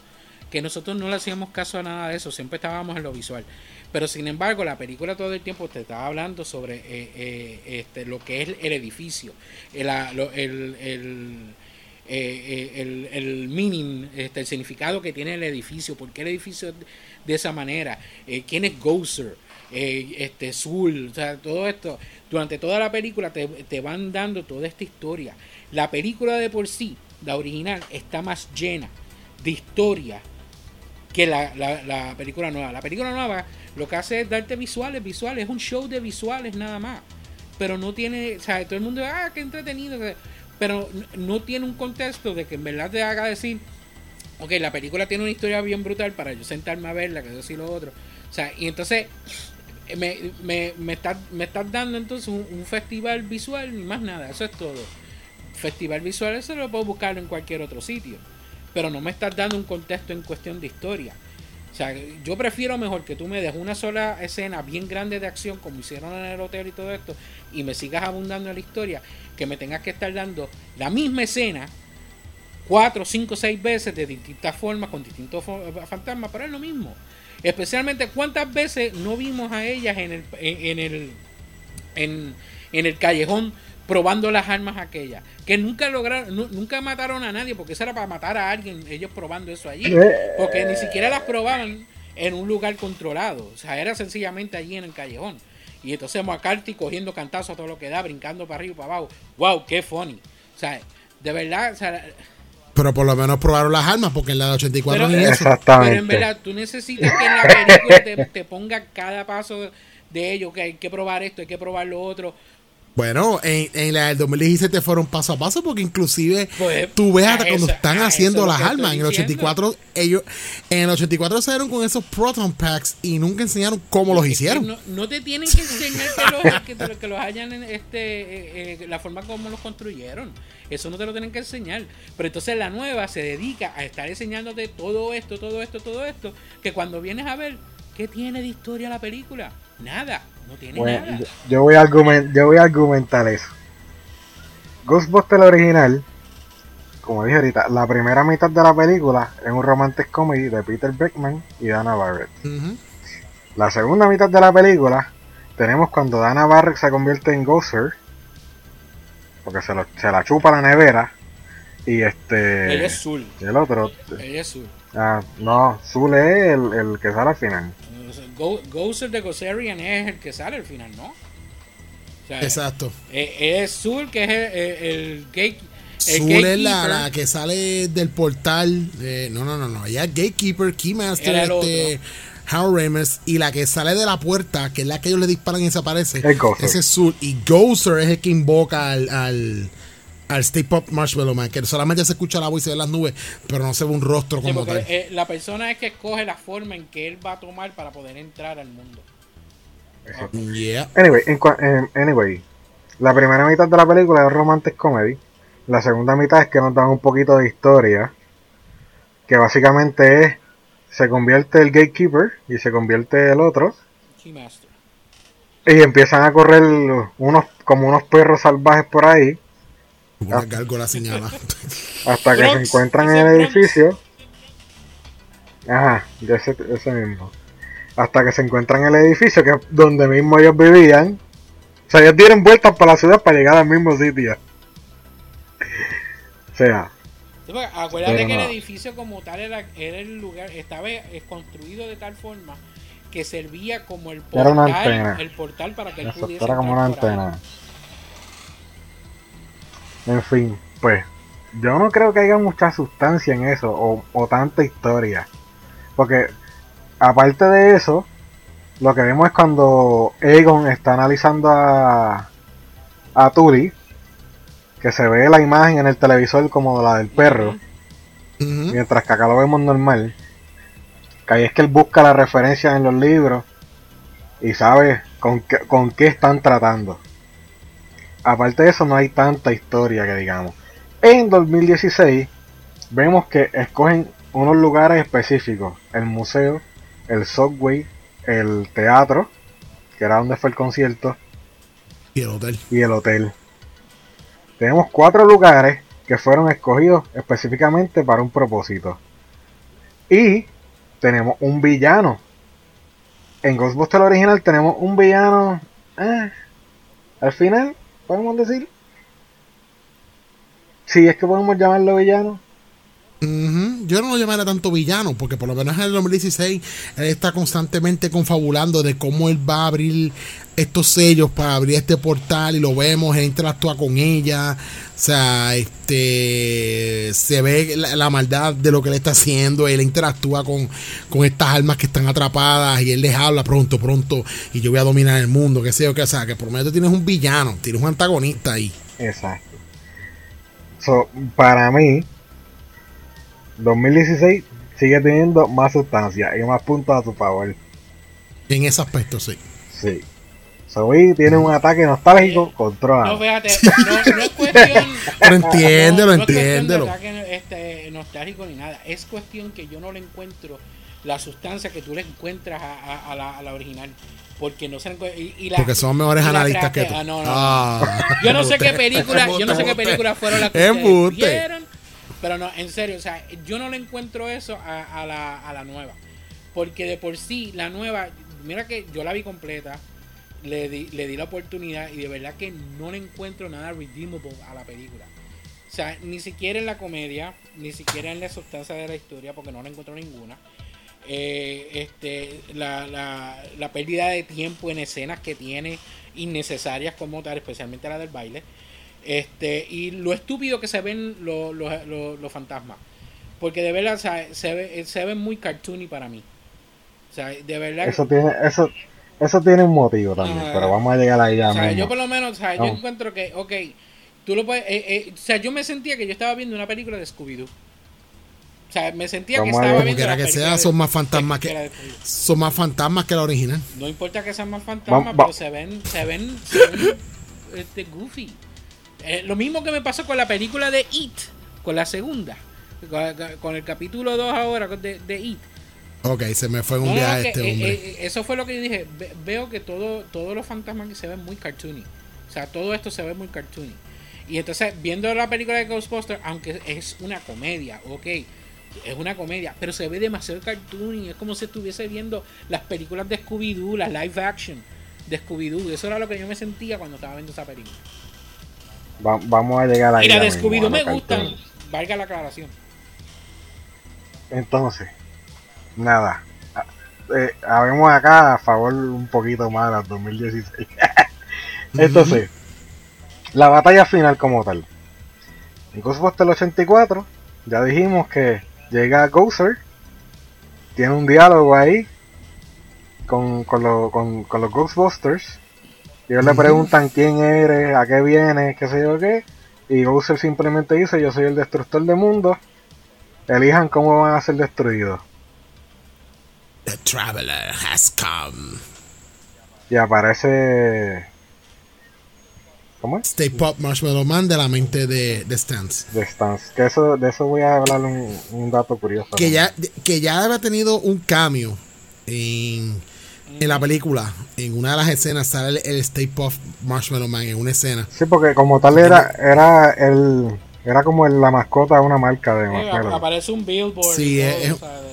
que nosotros no le hacíamos caso a nada de eso, siempre estábamos en lo visual. Pero sin embargo, la película todo el tiempo te estaba hablando sobre eh, eh, este, lo que es el edificio, el, el eh, el, el, meaning, este, el significado que tiene el edificio, por qué el edificio de esa manera, eh, quién es Gozer, eh, este, Zul, o sea, todo esto. Durante toda la película te, te, van dando toda esta historia. La película de por sí, la original, está más llena de historia que la, la, la película nueva. La película nueva lo que hace es darte visuales, visuales, es un show de visuales nada más. Pero no tiene, o sea, todo el mundo, ah, qué entretenido pero no tiene un contexto de que en verdad te haga decir, ok, la película tiene una historia bien brutal para yo sentarme a verla, que yo sí lo otro. O sea, y entonces me, me, me estás me está dando entonces un, festival visual ni más nada, eso es todo. Festival visual, eso lo puedo buscar en cualquier otro sitio, pero no me estás dando un contexto en cuestión de historia. O sea, yo prefiero mejor que tú me des una sola escena bien grande de acción, como hicieron en el hotel y todo esto, y me sigas abundando en la historia, que me tengas que estar dando la misma escena cuatro, cinco, seis veces de distintas formas, con distintos fantasmas, pero es lo mismo. Especialmente cuántas veces no vimos a ellas en el, en, el, en, el callejón probando las armas aquellas, que nunca lograron, nunca mataron a nadie, porque eso era para matar a alguien, ellos probando eso allí, porque ni siquiera las probaban en un lugar controlado, o sea, era sencillamente allí en el callejón. Y entonces McCarthy cogiendo cantazos a todo lo que da, brincando para arriba y para abajo. ¡Wow! ¡Qué funny! O sea, de verdad, o sea, pero por lo menos probaron las armas, porque en la de 84 pero, ni eso. Pero en verdad, tú necesitas que en la película te, te ponga cada paso de ello, que hay que probar esto, hay que probar lo otro. Bueno, en, en la del 2017 fueron paso a paso porque inclusive pues, tú ves hasta cuando están haciendo las armas. En el 84 ellos en el 84 salieron con esos proton packs y nunca enseñaron cómo los hicieron. No, te tienen que enseñar que los, que, los hayan este eh, eh, la forma como los construyeron. Eso no te lo tienen que enseñar. Pero entonces la nueva se dedica a estar enseñándote todo esto, todo esto, todo esto, que cuando vienes a ver qué tiene de historia la película, nada. No tiene nada. Yo, voy a yo voy a argumentar eso. Ghostbusters original, como dije ahorita, la primera mitad de la película es un romantic comedy de Peter Beckman y Dana Barrett. La segunda mitad de la película tenemos cuando Dana Barrett se convierte en Ghoster porque se, lo- se la chupa la nevera. Y este. Ella es Zul. y el otro. Ella es Zul. Ah, no, Zul es el, el que sale al final. Go- Gozer de Gozerian es el que sale al final, ¿no? O sea, Exacto. eh, es Zul que es el, el, el gate- Zul es la, gatekeeper. la que sale del portal. eh, no, no, no, no. Ella es Gatekeeper, Keymaster, este, Harold Ramis. Y la que sale de la puerta, que es la que ellos le disparan y desaparece. Es. Ese es Zul. Y Gozer es el que invoca al, al, al Stay Pop Marshmallow Man. Que solamente se escucha la voz y se ven las nubes, pero no se ve un rostro como tal. eh, la persona es que escoge la forma en que él va a tomar para poder entrar al mundo. Yeah. Anyway, em, anyway, la primera mitad de la película es romantic comedy. La segunda mitad es que nos dan un poquito de historia. Que básicamente es. Se convierte el gatekeeper y se convierte el otro. Keymaster. Y empiezan a correr unos como unos perros salvajes por ahí. Una gárgola señala. Hasta que se encuentran en el edificio. Ajá, de ese, ese mismo. Hasta que se encuentran en el edificio que es donde mismo ellos vivían. O sea, ellos dieron vueltas por la ciudad para llegar al mismo sitio. O sea, Sí, acuérdate que no. el edificio como tal era, era el lugar, estaba construido de tal forma que servía como el Era una portal, antena. el portal para que él eso pudiese era como una ahí. En fin, pues, yo no creo que haya mucha sustancia en eso o, o tanta historia. Porque, aparte de eso, lo que vemos es cuando Aegon está analizando a, a Tully, que se ve la imagen en el televisor como la del perro, mientras que acá lo vemos normal. Que ahí es que él busca la referencia en los libros y sabe con qué, con qué están tratando. Aparte de eso, no hay tanta historia que digamos. En 2016 vemos que escogen unos lugares específicos: el museo, el subway, el teatro, que era donde fue el concierto, Y el hotel. y el hotel. Tenemos cuatro lugares que fueron escogidos específicamente para un propósito. Y tenemos un villano. En Ghostbusters original tenemos un villano. eh, al final, podemos decir. Si es que podemos llamarlo villano. Ujú. Yo no lo llamaría tanto villano, porque por lo menos en el 2016 él está constantemente confabulando de cómo él va a abrir estos sellos para abrir este portal y lo vemos, él interactúa con ella, o sea, este se ve la, la maldad de lo que él está haciendo, él interactúa con, con estas almas que están atrapadas y él les habla pronto, pronto, y yo voy a dominar el mundo, que sé yo, que o sea, que por lo menos tú tienes un villano, tienes un antagonista ahí. Exacto. So, para mí, 2016 sigue teniendo más sustancia y más puntos a su favor. En ese aspecto, sí. Sí. Zoe tiene un ataque nostálgico, controla. No, fíjate, no, no es cuestión. Pero entiéndelo, no es cuestión de entiéndelo. ataque, este, nostálgico ni nada. Es cuestión que yo no le encuentro la sustancia que tú le encuentras a, a- a la, a la original. Porque no se encuentra. Y, y la- Porque son mejores analistas que tú. ah, no, no, no. Ah. Yo no sé qué película, yo no sé qué películas fueron las que ustedes vieron, pero no, en serio, o sea, yo no le encuentro eso a, la, a la nueva. Porque de por sí, la nueva, mira que yo la vi completa, le di, le di la oportunidad y de verdad que no le encuentro nada redeemable a la película. O sea, ni siquiera en la comedia, ni siquiera en la sustancia de la historia, porque no le encuentro ninguna. Eh, este, la, la, la pérdida de tiempo en escenas que tiene innecesarias como tal, especialmente la del baile. Este, y lo estúpido que se ven los, los, los- los fantasmas. Porque de verdad o sea, se, ve, se ven muy cartoony para mí. O sea, de verdad. Eso tiene, eso, eso tiene un motivo también, pero vamos a llegar ahí ya O sea, mismo. yo por lo menos, o sea, yo encuentro que, ok, tú lo puedes, eh, eh, o sea, yo me sentía que yo estaba viendo una película de Scooby-Doo. O sea, me sentía que estaba viendo Como que sea, son más fantasmas que-. Son más fantasmas que la original. No importa que sean más fantasmas, pero se ven, se ven, se ven este, goofy. Eh, lo mismo que me pasó con la película de It, con la segunda, con, con el capítulo 2 ahora de, de It. Ok, se me fue un No, que, este eh, hombre. eh, eso fue lo que yo dije. Ve- veo que todo, todos los fantasmas que se ven muy cartoony. O sea, todo esto se ve muy cartoony. Y entonces, viendo la película de Ghostbusters, aunque es una comedia, ok, es una comedia, pero se ve demasiado cartoony. Es como si estuviese viendo las películas de Scooby-Doo, las live action de Scooby-Doo. Eso era lo que yo me sentía cuando estaba viendo esa película. Va- vamos a llegar ahí. Y la ya de mismo, Scooby-Doo a me gustan. cartoons. Valga la aclaración. Entonces, nada. Ah, Eh, habemos acá a favor un poquito más de las 2016. Entonces, la batalla final como tal. En Ghostbusters 84, ya dijimos que llega Gozer, tiene un diálogo ahí con, con, lo- con- con los Ghostbusters. Y ellos le preguntan quién eres, a qué vienes, qué sé yo qué. Y Gozer simplemente dice, yo soy el destructor de mundos. Elijan cómo van a ser destruidos. The Traveler has come. Y aparece... ¿Cómo es? Stay Pop Marshmallow Man de la mente de, de Stance. De Stance. Que eso, de eso voy a hablar un, un dato curioso. Que ya, que ya había tenido un cambio en, en la película. En una de las escenas sale el, el Stay Pop Marshmallow Man en una escena. Sí, porque como tal era, era el... Era como el- la mascota de una marca de Eh, Marshmallow. aparece un billboard. Sí, y todo, es- o sea, de-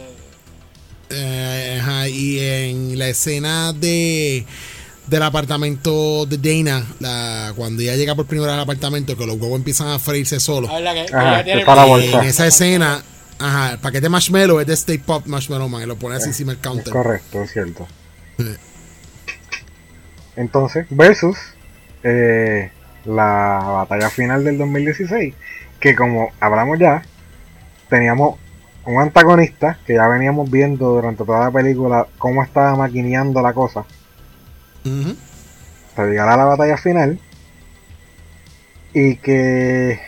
Eh, ajá, y en la escena de del apartamento de Dana, la, cuando ella llega por primera vez al apartamento, que los huevos empiezan a freírse solos. Ah. En esa escena, ajá, el paquete marshmallow es de Stay Pop Marshmallow Man y lo pone así encima del Es counter. correcto, es cierto. Sí. Entonces, versus eh, la batalla final del 2016, que como hablamos ya, teníamos un antagonista que ya veníamos viendo durante toda la película cómo estaba maquineando la cosa. Ujú. para llegar a la batalla final y que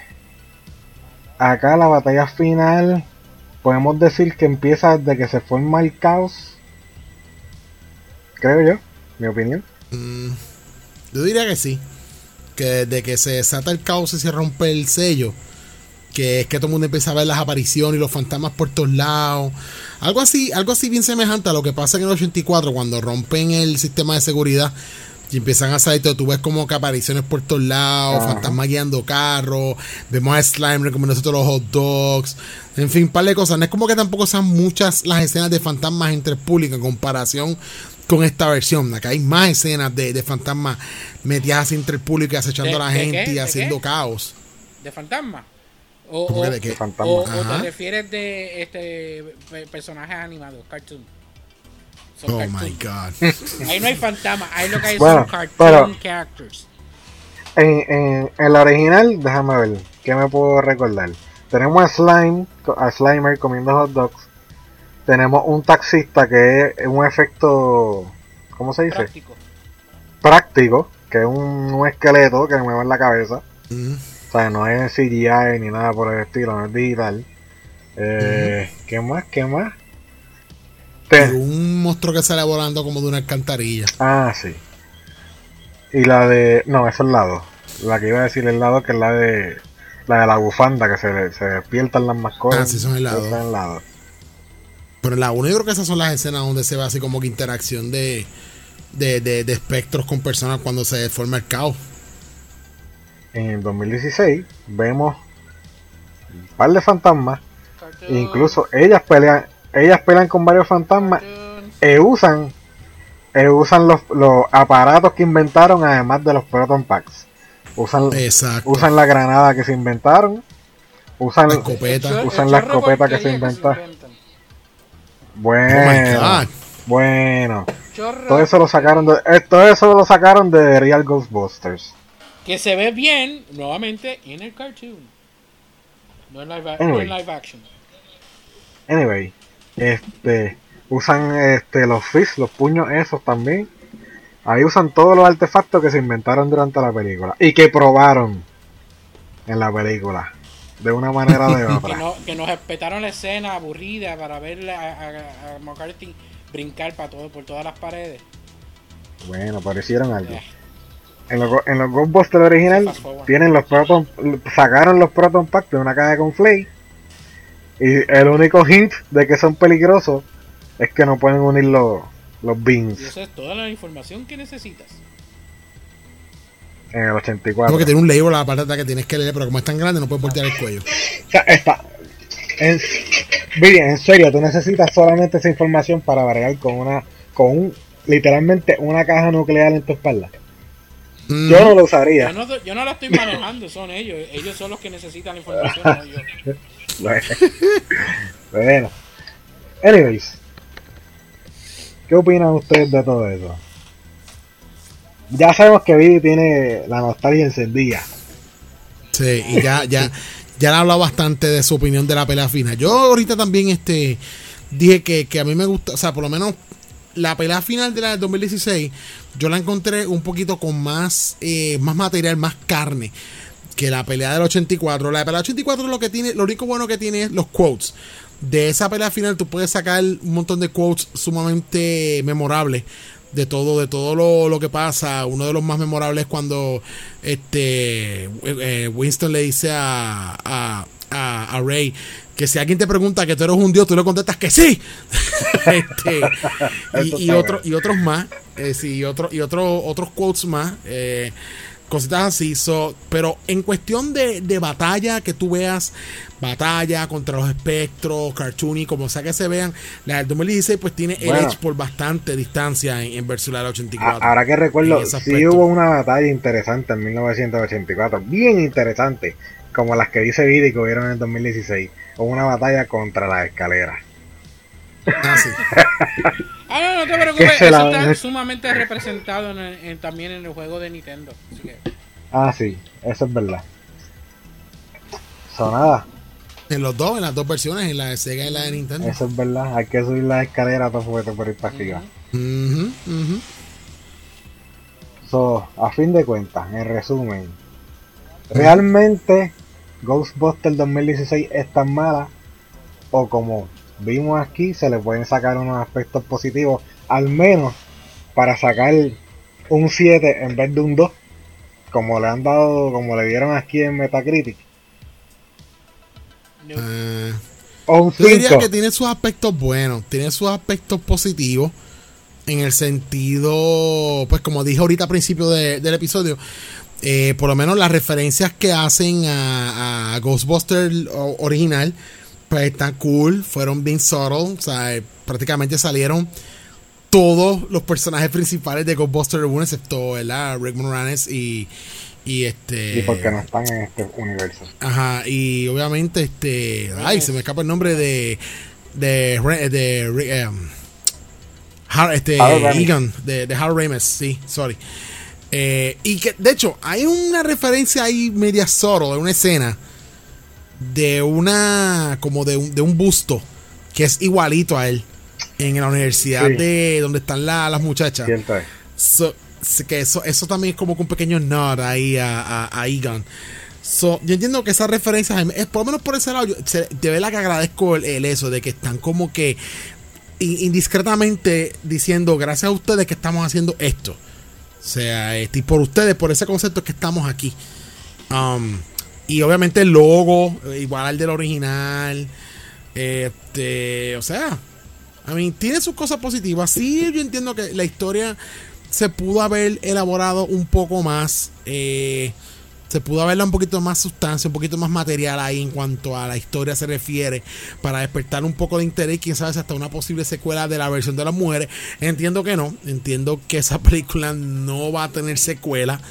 acá la batalla final podemos decir que empieza desde que se forma el caos creo yo mi opinión Mm, yo diría que sí. Que desde que se desata el caos y se rompe el sello, que es que todo el mundo empieza a ver las apariciones y los fantasmas por todos lados. Algo así, algo así bien semejante a lo que pasa en el 84 cuando rompen el sistema de seguridad y empiezan a salir, todo, tú ves como que apariciones por todos lados, Ajá. fantasmas guiando carros, vemos a Slime recomiendo todos los hot dogs, en fin, un par de cosas. No es como que tampoco sean muchas las escenas de fantasmas entre el público en comparación con esta versión. Acá hay más escenas de, de fantasmas metidas así entre el público y acechando ¿De- a la gente qué? y ¿De haciendo qué? caos. de fantasma. O, ¿Cómo o, que de qué? De fantasma. o- o Ajá. te refieres de este pe- personajes animados, cartoon. Son Oh cartoon. my god. Ahí no hay fantasmas, ahí lo que hay Bueno, son cartoon pero- characters. en, en, en la original déjame ver qué me puedo recordar tenemos a Slime a Slimer comiendo hot dogs tenemos un taxista que es un efecto ¿cómo se dice? Práctico. práctico, que es un, un esqueleto que mueve en la cabeza. Mm. O sea, no es CGI ni nada por el estilo, no es digital. Eh, ¿Qué más? ¿Qué más? Un monstruo que sale volando como de una alcantarilla. ah, sí. Y la de... No, eso es la 2. La que iba a decir el lado que es la de... La de la bufanda, que se, se despiertan las mascotas. Ah, sí, son el lado. Pero en la 1 yo creo que esas son las escenas donde se ve así como que interacción de, de, de, de espectros con personas cuando se forma el caos. En el 2016 vemos un par de fantasmas. Cartoon, Incluso ellas pelean, ellas pelean con varios fantasmas e usan e usan los, los aparatos que inventaron además de los Proton Packs. Usan, Exacto. usan la granada que se inventaron. Usan La escopeta. Usan la escopeta que se inventa. Oh bueno, bueno. Chorro Todo eso lo sacaron de eh, todo eso lo sacaron de Real Ghostbusters. Que se ve bien, nuevamente, en el cartoon. No en live, no en live action. Anyway, este usan este los fists, los puños esos también. Ahí usan todos los artefactos que se inventaron durante la película y que probaron en la película de una manera o de Que, otra. no, que nos respetaron la escena aburrida para ver a, a- a McCarthy brincar para todo, por todas las paredes. Bueno, pero hicieron algo. Eh, En los, en los Ghostbusters original tienen los Proton, sacaron los Proton Pack de una caja con Flay y el único hint de que son peligrosos es que no pueden unir los, los y beans esa es toda la información que necesitas. En el 84. Como que tiene un label a la de que tienes que leer, pero como es tan grande no puedes voltear el cuello. O sea, está. En, en serio, tú necesitas solamente esa información para bregar con una. con un. literalmente una caja nuclear en tu espalda. Mm. Yo no lo usaría. Yo no, yo no la estoy manejando, son ellos. Ellos son los que necesitan la información, no yo. Bueno. bueno. Anyways. ¿Qué opinan ustedes de todo eso? Ya sabemos que Vidi tiene la nostalgia encendida. Sí, y ya, ya, ya le ha hablado bastante de su opinión de la pelea final. Yo ahorita también este dije que, que a mí me gusta, o sea, por lo menos la pelea final de la del 2016, yo la encontré un poquito con más, eh, más material, más carne que la pelea del 84. La pelea del 84 lo que tiene, lo único bueno que tiene es los quotes. De esa pelea final tú puedes sacar un montón de quotes sumamente memorables de todo, de todo lo, lo, que pasa. Uno de los más memorables es cuando este eh, Winston le dice a, a, a, a, Ray que si alguien te pregunta que tú eres un dios, tú le contestas que sí. este, y, y, otro, y otros más, eh, sí, y, otro, y otro, otros quotes más. Eh, cositas así. So, pero en cuestión de, de, batalla, que tú veas batalla contra los espectros, cartoony, como sea que se vean, la del 2016 pues tiene bueno, el edge por bastante distancia en, en versus la del 84. Ahora que recuerdo, sí hubo una batalla interesante en 1984, bien interesante, como las que dice Vidi que hubieron en el 2016. Hubo una batalla contra las escaleras. Ah, sí. Ah, no, no te preocupes, eso la... está sumamente representado en el, en, también en el juego de Nintendo. Así que... Ah, sí, eso es verdad. Sonada. En los dos, en las dos versiones, en la de Sega y la de Nintendo. Eso es verdad, hay que subir la escalera para poder por ir para arriba. Uh -huh, uh -huh. So, a fin de cuentas, en resumen, ¿realmente Ghostbusters 2016 es tan mala? O como vimos aquí, se le pueden sacar unos aspectos positivos, al menos para sacar un 7 en vez de un 2, como le han dado, como le dieron aquí en Metacritic. No. Uh, o un 5. Yo diría que tiene sus aspectos buenos, tiene sus aspectos positivos. En el sentido, pues como dije ahorita al principio de, del episodio, eh, por lo menos las referencias que hacen a, a Ghostbusters original, pues están cool, fueron bien subtle, o sea, prácticamente salieron todos los personajes principales de Ghostbusters 1, excepto ¿verdad? Rick Moranis y, y este. Y porque no están en este universo. Ajá, y obviamente, este. Ay, se me escapa el nombre de. De. de, de um, Har, este. Egan, de, de Harold Ramis, sí, sorry. Eh, y que, de hecho, hay una referencia ahí media subtle de una escena de una como de un, de un busto que es igualito a él en la universidad sí. de donde están la, las muchachas. So, que eso, eso también es como que un pequeño nod ahí a, a, a Egan. So, yo entiendo que esas referencias es por lo menos por ese lado yo, se, de verdad que agradezco el, el, eso de que están como que indiscretamente diciendo gracias a ustedes que estamos haciendo esto o sea este, y por ustedes por ese concepto que estamos aquí. Um, y obviamente el logo, igual al del original. Este, o sea, a mí tiene sus cosas positivas. Sí, yo entiendo que la historia se pudo haber elaborado un poco más. Eh, se pudo haberle un poquito más sustancia, un poquito más material ahí en cuanto a la historia se refiere, para despertar un poco de interés, quién sabe si hasta una posible secuela de la versión de las mujeres. Entiendo que no, entiendo que esa película no va a tener secuela,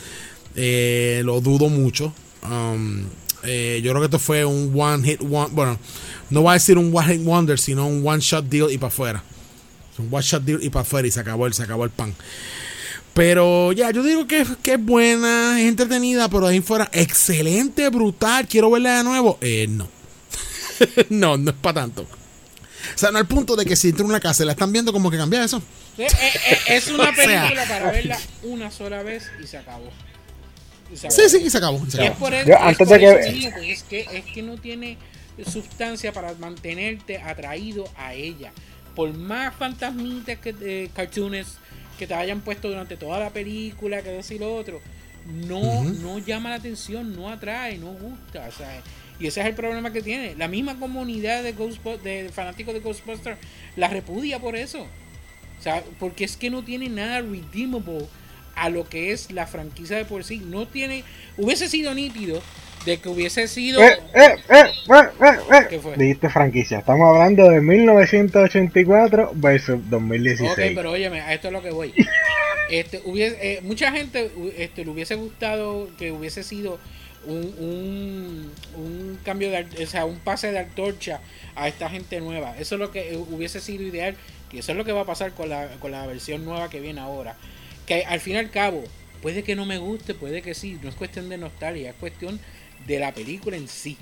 eh, lo dudo mucho. Um, eh, yo creo que esto fue un one hit one. Bueno, no voy a decir un one hit wonder, sino un one shot deal y para afuera. Un one shot deal y para afuera y se acabó el, se acabó el pan. Pero ya, yo digo que, que, es buena, es entretenida, pero ahí fuera, excelente, brutal. Quiero verla de nuevo. Eh, no. no, no es para tanto. O sea, no al punto de que si entra en una casa la están viendo como que cambia eso. Eh, eh, es una película o sea, para verla una sola vez y se acabó. Sí, sí, y se acabó. Se acabó. Es por, eso, es, por eso mismo, es, que, es que no tiene sustancia para mantenerte atraído a ella. Por más fantasmitas que eh, cartoons que te hayan puesto durante toda la película, que decir lo otro, no, uh -huh. no llama la atención, no atrae, no gusta. O sea, y ese es el problema que tiene. La misma comunidad de, Ghostbusters, de fanáticos de Ghostbusters la repudia por eso. O sea, porque es que no tiene nada redeemable a lo que es la franquicia de por sí. No tiene. Hubiese sido nítido de que hubiese sido. Eh, eh, eh, ¿Qué fue? Dijiste franquicia. Estamos hablando de 1984 versus 2016. Ok, pero óyeme, a esto es lo que voy. Este, hubiese, eh, mucha gente este, le hubiese gustado que hubiese sido un, un, cambio de, o sea, un pase de antorcha a esta gente nueva. Eso es lo que hubiese sido ideal, y eso es lo que va a pasar con la, con la versión nueva que viene ahora. Que al fin y al cabo, puede que no me guste, puede que sí, no es cuestión de nostalgia, es cuestión de la película en sí.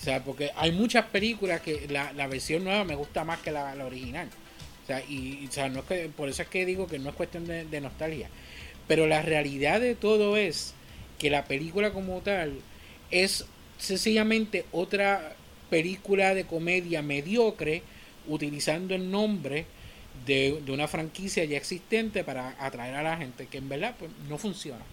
O sea, porque hay muchas películas que la, la versión nueva me gusta más que la, la original. O sea, y, o sea, no es que, por eso es que digo que no es cuestión de, de nostalgia. Pero la realidad de todo es que la película como tal es sencillamente otra película de comedia mediocre utilizando el nombre de, una franquicia ya existente para atraer a la gente, que en verdad pues, no funciona.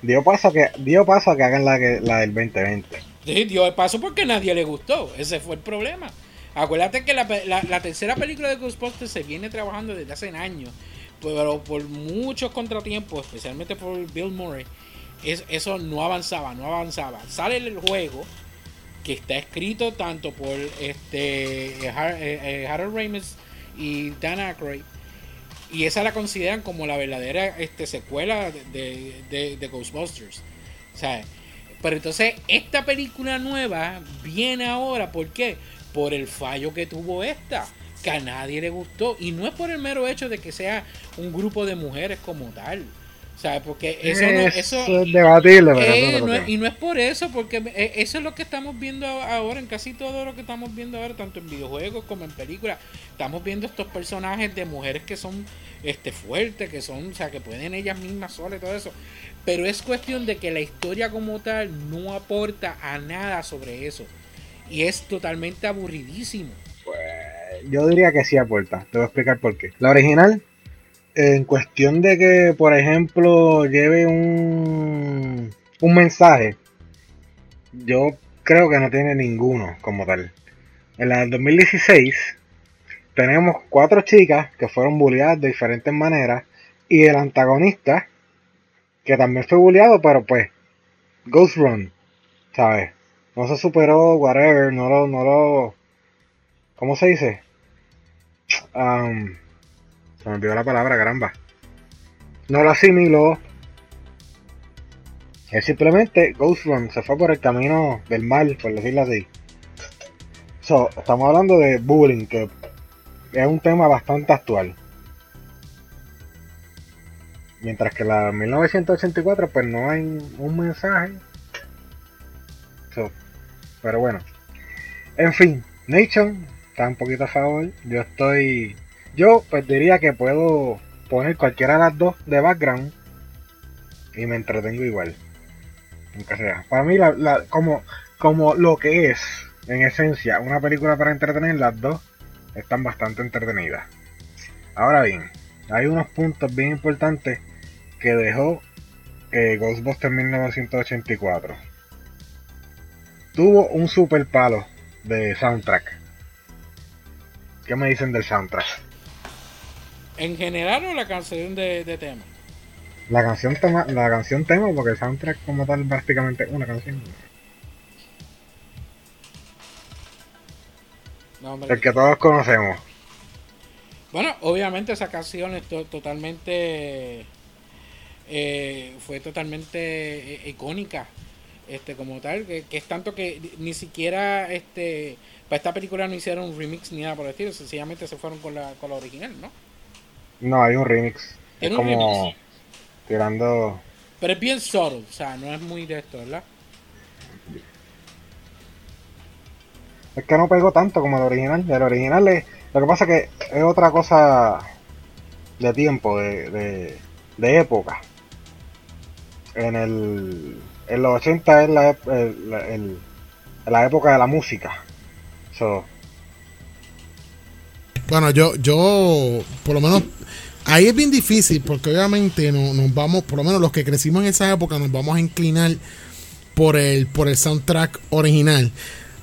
Dio paso a que, dio paso a que hagan la, la del 2020. Sí, dio paso porque a nadie le gustó. Ese fue el problema. Acuérdate que la, la, tercera película de Ghostbusters se viene trabajando desde hace años, pero por muchos contratiempos, especialmente por Bill Murray, es, eso no avanzaba, no avanzaba. Sale el juego que está escrito tanto por este eh, eh, Harold Ramis y Dan Aykroyd y esa la consideran como la verdadera este, secuela de, de, Ghostbusters. Pero entonces esta película nueva viene ahora, ¿por qué? Por el fallo que tuvo esta, que a nadie le gustó. Y no es por el mero hecho de que sea un grupo de mujeres como tal. ¿Sabes? Porque eso, no, eso es debatible, eh, y no es por eso, porque eh, eso es lo que estamos viendo ahora en casi todo lo que estamos viendo ahora, tanto en videojuegos como en películas. Estamos viendo estos personajes de mujeres que son este fuertes, que son, o sea, que pueden ellas mismas solas y todo eso. Pero es cuestión de que la historia como tal no aporta a nada sobre eso. Y es totalmente aburridísimo. Pues yo diría que sí aporta. Te voy a explicar por qué. La original en cuestión de que, por ejemplo, lleve un, un mensaje, yo creo que no tiene ninguno como tal. En la del 2016 tenemos cuatro chicas que fueron bulleadas de diferentes maneras y el antagonista que también fue bulleado, pero pues Ghost Run, ¿sabes? No se superó, whatever, no lo, no lo, ¿cómo se dice? Um, se me olvidó la palabra, caramba. No lo asimiló. Es simplemente Ghost Run se fue por el camino del mal, por decirlo así. So, estamos hablando de bullying, que es un tema bastante actual. Mientras que la 1984, pues no hay un mensaje. pero bueno. En fin, Nation está un poquito a favor. Yo estoy yo pues diría que puedo poner cualquiera de las dos de background y me entretengo igual. Aunque sea. Para mí, como, como lo que es, en esencia, una película para entretener, las dos están bastante entretenidas. Ahora bien, hay unos puntos bien importantes que dejó eh, Ghostbusters 1984. Tuvo un super palo de soundtrack. ¿Qué me dicen del soundtrack? ¿En general o la canción de, tema? La canción tema, la canción tema, porque el soundtrack como tal prácticamente una canción. el que todos conocemos. Bueno, obviamente esa canción es totalmente eh, fue totalmente eh, icónica este como tal que, es tanto que ni siquiera este para esta película no hicieron un remix ni nada por el estilo sencillamente se fueron con la, con la original no no, hay un remix. Es como tirando. Pero es bien solo, o sea, no es muy de esto, ¿verdad? Es que no pegó tanto como el original. El original es. Lo que pasa es que es otra cosa de tiempo, de, de, de época. En el. En los 80 es la, el, la época de la música. So, bueno, yo, yo, por lo menos, ahí es bien difícil porque obviamente no, nos vamos, por lo menos los que crecimos en esa época, nos vamos a inclinar por el, por el soundtrack original.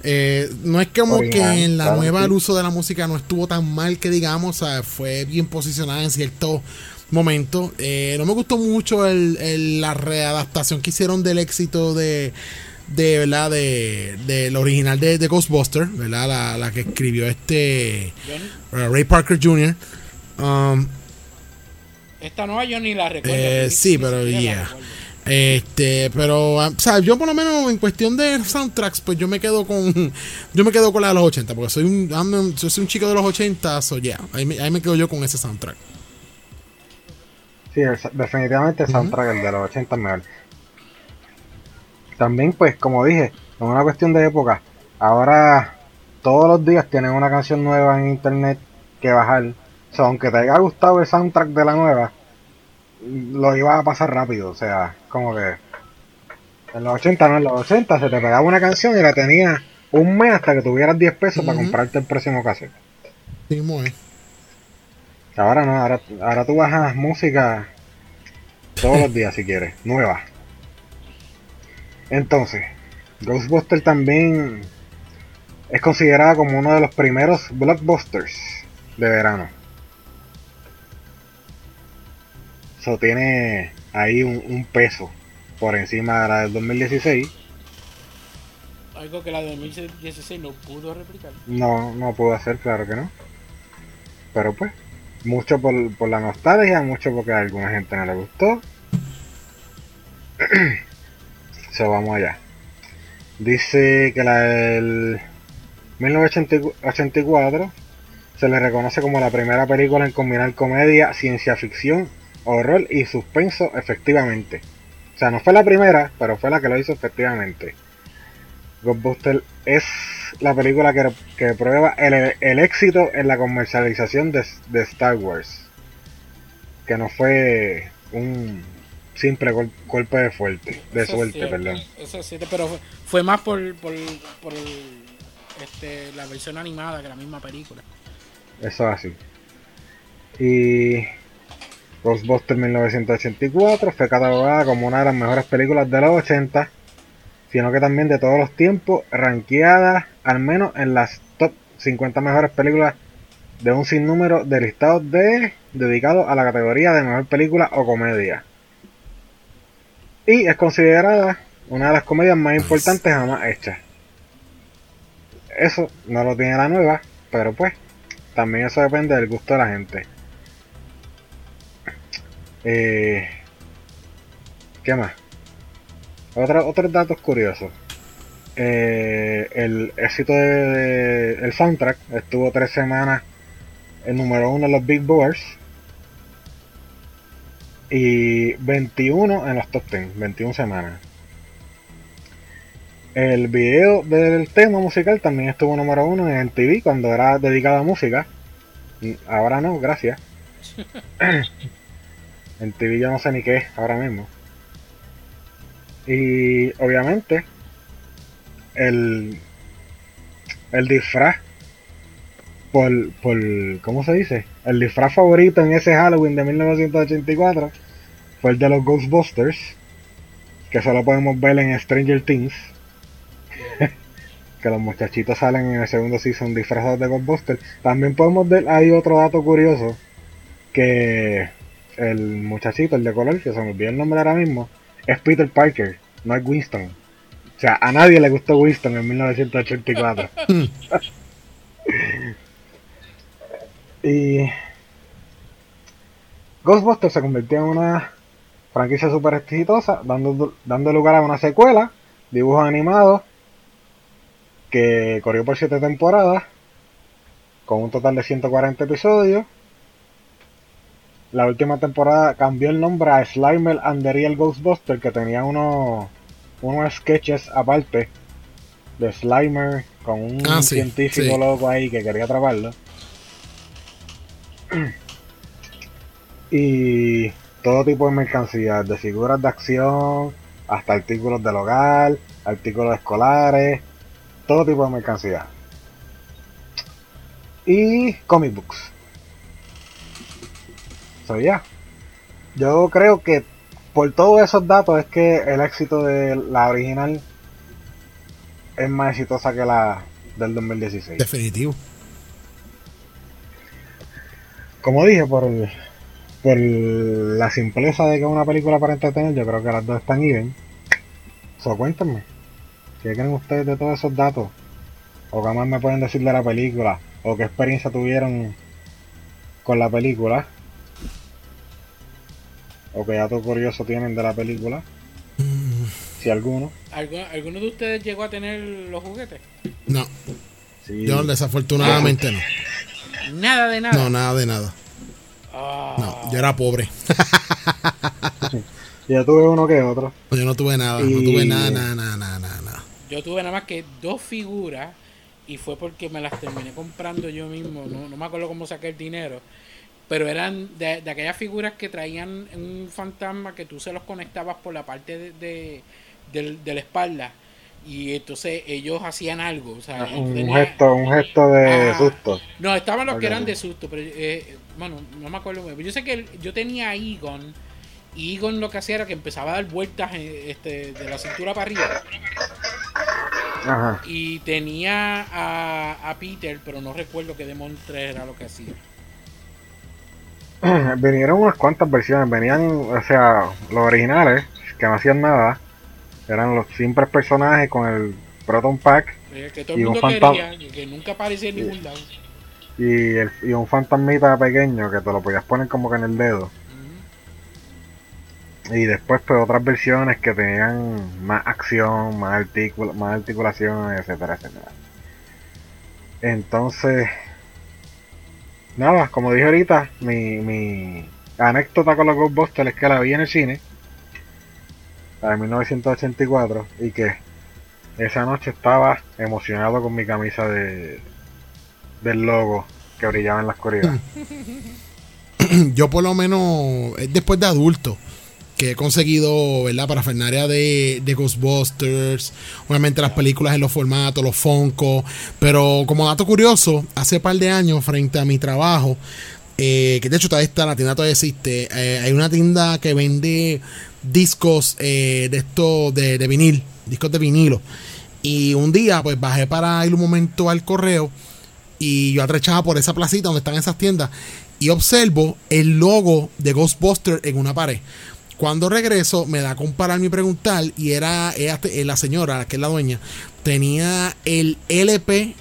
Eh, no es como que en la nueva el uso de la música no estuvo tan mal que digamos, fue bien posicionada en ciertos momentos. Eh, no me gustó mucho el, la readaptación que hicieron del éxito de, de verdad de, de original de, de Ghostbuster, ¿verdad? La, la, que escribió este Ray Parker Jr. Um, Esta nueva yo ni la recuerdo. Eh, ni- sí, ni pero yeah. recuerdo. Este, pero, ah, o sea, yo por lo menos en cuestión de soundtracks, pues yo me quedo con, yo me quedo con la de los 80, porque soy un, ando- yo soy un chico de los 80, so yeah, ahí me, ahí me quedo yo con ese soundtrack. Sí, definitivamente el soundtrack el de los 80 es mejor. También, pues, como dije, es una cuestión de época. Ahora, todos los días tienen una canción nueva en internet que bajar. O sea, aunque te haya gustado el soundtrack de la nueva, lo iba a pasar rápido. O sea, como que en los 80, no, en los 80 se te pegaba una canción y la tenías un mes hasta que tuvieras 10 pesos para comprarte el próximo cassette. Sí, es. Ahora no, ahora, ahora tú bajas música todos los días si quieres, nueva. Entonces, Ghostbuster también es considerada como uno de los primeros blockbusters de verano. Eso tiene ahí un, un peso por encima de la del 2016. Algo que la de 2016 no pudo replicar. No, no puedo hacer, claro que no. Pero pues, mucho por, por la nostalgia, mucho porque a alguna gente no le gustó. Vamos allá. Dice que la del 1984 se le reconoce como la primera película en combinar comedia, ciencia ficción, horror y suspenso efectivamente. O sea, no fue la primera, pero fue la que lo hizo efectivamente. Ghostbusters es la película que, que prueba el, el éxito en la comercialización de, de Star Wars. Que no fue un simple gol- golpe de fuerte, de Eso es suerte, cierto, perdón. Eso es cierto, pero fue, fue más por, por, por el- este, la versión animada que la misma película. Eso es así. Y Ghostbusters 1984 fue catalogada como una de las mejores películas de los 80, sino que también de todos los tiempos, rankeada al menos en las top 50 mejores películas de un sinnúmero de listados de dedicados a la categoría de mejor película o comedia. Y es considerada una de las comedias más importantes jamás hechas. Eso no lo tiene la nueva, pero pues también eso depende del gusto de la gente. Eh, ¿Qué más? Otro- otros datos curiosos. Eh, el éxito de, de- el soundtrack estuvo tres semanas en número uno en los Big Boards y 21 en los top 10, 21 semanas. El video del tema musical también estuvo número uno en TV cuando era dedicado a música. Ahora no, gracias. en TV yo no sé ni qué es ahora mismo. Y obviamente el, el disfraz por, por, ¿cómo se dice? El disfraz favorito en ese Halloween de 1984 fue el de los Ghostbusters, que solo podemos ver en Stranger Things. que los muchachitos salen en el segundo season disfrazados de Ghostbusters. También podemos ver, hay otro dato curioso, que el muchachito, el de color, que se me olvidó el nombre ahora mismo, es Peter Parker, no es Winston. O sea, a nadie le gustó Winston en 1984. y Ghostbusters se convirtió en una franquicia super exitosa, dando, dando lugar a una secuela, dibujos animados, que corrió por 7 temporadas, con un total de 140 episodios. La última temporada cambió el nombre a Slimer and the Real Ghostbuster, que tenía unos, unos sketches aparte de Slimer con un Ah, sí, científico sí. loco ahí que quería atraparlo. Y todo tipo de mercancías, de figuras de acción, hasta artículos del hogar, artículos escolares, todo tipo de mercancía. Y comic books. So, ya. Yo creo que por todos esos datos es que el éxito de la original es más exitosa que la del 2016. Definitivo. Como dije, por, el- por la simpleza de que es una película para entretener, yo creo que las dos están even. So, cuéntenme. ¿Qué creen ustedes de todos esos datos? ¿O qué más me pueden decir de la película? ¿O qué experiencia tuvieron con la película. O que datos curiosos tienen de la película. Si alguno. ¿Algu- ¿Alguno de ustedes llegó a tener los juguetes? No, Sí. yo desafortunadamente no. Nada de nada. No, nada de nada. Ah, No, yo era pobre. Yo tuve uno que otro. Yo no tuve nada, no tuve nada, nada, nada, nada, nada. Yo tuve nada más que dos figuras y fue porque me las terminé comprando yo mismo. No, no me acuerdo cómo saqué el dinero. Pero eran de, de aquellas figuras que traían un fantasma que tú se los conectabas por la parte de, de, del- de la espalda. Y entonces ellos hacían algo. O sea, Un tenía- gesto, un gesto de Ah, susto. No, estaban los que eran de susto, pero eh, bueno, no me acuerdo. muy bien. Yo sé que yo tenía a Egon y Egon lo que hacía era que empezaba a dar vueltas eh, este, de la cintura para arriba. Ajá. Y tenía a, a Peter, pero no recuerdo qué Demon 3 era lo que hacía. Vinieron unas cuantas versiones. Venían, o sea, los originales, que no hacían nada. Eran los simples personajes con el Proton Pack Que todo el Y un mundo quería, que nunca aparecía en ningún lado. y, el, y un fantasmita pequeño que te lo podías poner como que en el dedo. Y después pues otras versiones que tenían más acción, más, articula- más articulación, etcétera, etcétera. Entonces, nada, como dije ahorita, mi, mi anécdota con los Ghostbusters es que la vi en el cine, de 1984, y que esa noche estaba emocionado con mi camisa de del logo que brillaba en la oscuridad. Yo por lo menos, es después de adulto, que he conseguido, ¿verdad? Para Fernaria de, de Ghostbusters, obviamente las películas en los formatos, los Funko, pero como dato curioso, hace par de años, frente a mi trabajo, eh, que de hecho todavía está, la tienda todavía existe, eh, hay una tienda que vende discos eh, de esto, de, de vinil, discos de vinilo. Y un día, pues bajé para ir un momento al correo y yo atrechaba por esa placita donde están esas tiendas y observo el logo de Ghostbusters en una pared. Cuando regreso, me da a compararme y preguntar, y era ella te- eh, la señora, que es la dueña, tenía el LP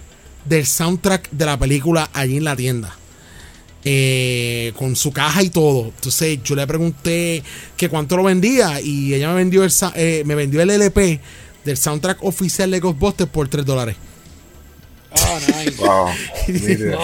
del soundtrack de la película allí en la tienda. Eh, con su caja y todo. Entonces yo le pregunté que cuánto lo vendía y ella me vendió el, eh, me vendió el LP del soundtrack oficial de Ghostbusters por 3 dólares. Ah, nice. Wow, nítido.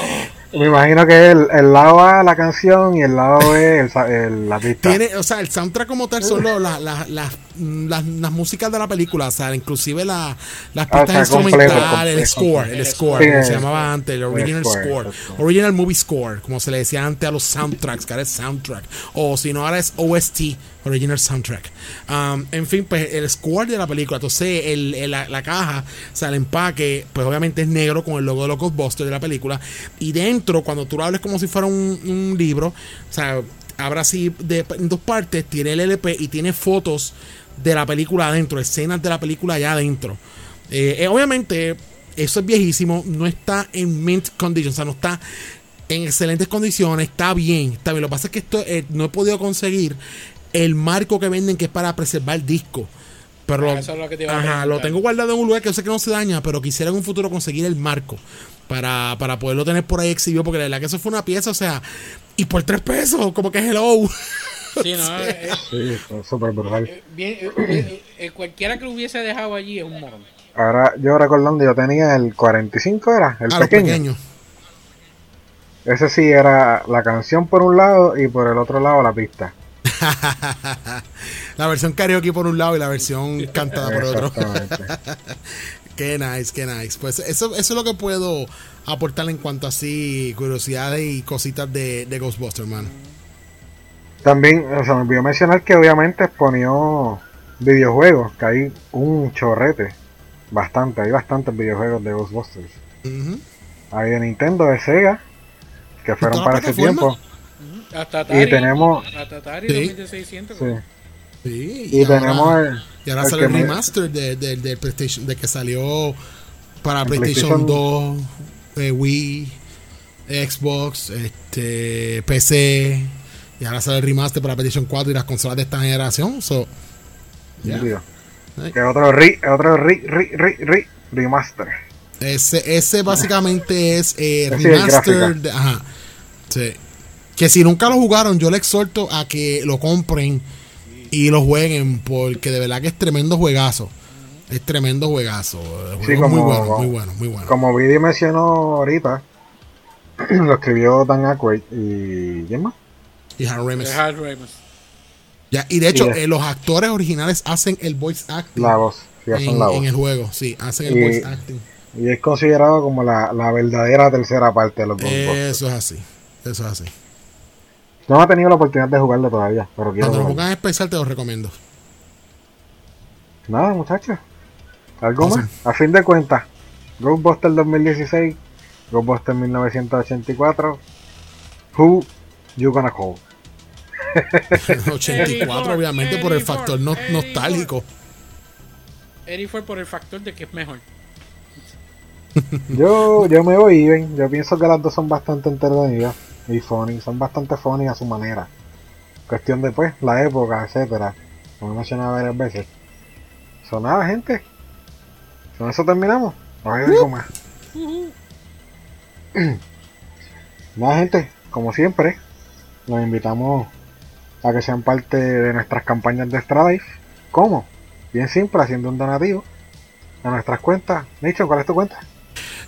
Me imagino que el, el lado A la canción y el lado B el, la pista. Tiene, o sea, el soundtrack como tal son lo- la- la- la- mm, las, las músicas de la película, o sea, inclusive la- las Ah, o pistas sea, completo, instrumentales, el score, el El score, score. como Sí, se llamaba antes, el original score, original movie score, como se le decía antes a los soundtracks, que ahora es soundtrack, o si no, ahora es OST, original soundtrack. Um, en fin, pues el score de la película, entonces el, el- la, la caja, o sea, el empaque, pues obviamente es negro con el logo de los Ghostbusters de la película, y dentro, cuando tú lo hables como si fuera un, un libro, o sea, habrá así de, en dos partes, tiene el LP y tiene fotos de la película adentro, escenas de la película allá adentro. Eh, eh, obviamente, eso es viejísimo, no está en mint condition, o sea, no está en excelentes condiciones, está bien, está bien. Lo que pasa es que esto eh, no he podido conseguir el marco que venden que es para preservar el disco. Pero Ah, lo, eso es lo que te iba ajá, lo tengo guardado en un lugar que yo sé que no se daña, pero quisiera en un futuro conseguir el marco para, para poderlo tener por ahí exhibido, porque la verdad que eso fue una pieza, o sea, y por tres pesos, como que hello. Sí, no, eh, eh, Sí, fue súper brutal. eh, bien, eh, eh, eh, cualquiera que lo hubiese dejado allí es un morón. Ahora yo recordando, yo tenía el 45, ¿era? El a los pequeño. pequeños. Ese sí era la canción por un lado y por el otro lado la pista. la versión karaoke por un lado y la versión cantada por otro. Qué nice, qué nice. Pues eso, eso es lo que puedo aportar en cuanto a así curiosidades y cositas de, de Ghostbusters, man. También, o sea, me olvidó mencionar que obviamente exponió videojuegos, que hay un chorrete. Bastante, hay bastantes videojuegos de Ghostbusters. Ujú. Hay de Nintendo, de Sega, que fueron todas para las ese tiempo. Hasta Atari. Y tenemos, Hasta Atari Sí. 2600. sí, Sí, y ahora- tenemos el, y ahora el sale el me- remaster de, de, de PlayStation, de que salió para PlayStation, PlayStation 2, eh, Wii, Xbox, este, PC. Y ahora sale el remaster para PlayStation 4 y las consolas de esta generación. So. Ay. Que otro re, otro re, re, re, re- remaster. Ese, ese básicamente es eh, remaster. de- ajá. Sí. Que si nunca lo jugaron, yo le exhorto a que lo compren y lo jueguen, porque de verdad que es tremendo juegazo. Es tremendo juegazo. El Sí, juego es muy como- bueno, como- muy bueno, muy bueno. Como Vidi mencionó ahorita, lo escribió Dan Aykroyd y ¿quién más? Y Hal Ramis. Ya, y de hecho, Sí, eh, los actores originales hacen el voice acting La voz. Sí, hacen en, la en voz. el juego. Sí, hacen el Y- voice acting. Y es considerado como la, la verdadera tercera parte de los Ghostbusters. Eso es así. Eso es así. No he tenido la oportunidad de jugarlo todavía, pero quiero Cuando lo pongan en especial, te lo recomiendo. Nada, muchachos. ¿Algo más? A fin de cuentas, Ghostbusters 2016, Ghostbusters 1984, Who You Gonna Call? 84, obviamente, por el factor no- nostálgico. Eri fue por el factor de que es mejor. Yo, yo me voy bien. Yo pienso que las dos son bastante entretenidas y funny. Son bastante funny a su manera. Cuestión de pues, la época, etcétera. Como he mencionado varias veces. Son nada, gente. Con eso terminamos. No hay algo más. Nada, gente. Como siempre, los invitamos a que sean parte de nuestras campañas de Extra Life. ¿Cómo? Bien simple, haciendo un donativo a nuestras cuentas. Nicho, ¿cuál es tu cuenta?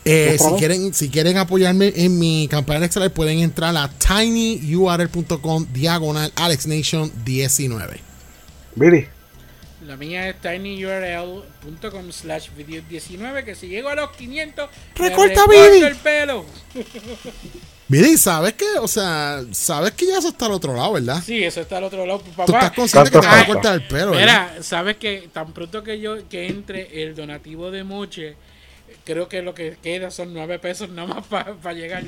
Eh, ¿Otra si quieren, si quieren apoyarme en mi campaña de extra, pueden entrar a tinyurl.com diagonal alexnation19. Billy. La mía es tinyurl.com slash video 19 que si llego a los 500 me Recorta, Billy. el pelo. Mire, ¿sabes qué? O sea, sabes que ya eso está al otro lado, ¿verdad? Sí, eso está al otro lado. Tú estás consciente que te ¿Cuánto vas a cortar el pelo, ¿verdad? Mira, sabes que tan pronto que yo que entre el donativo de Moche, creo que lo que queda son 9 pesos nada más para llegar.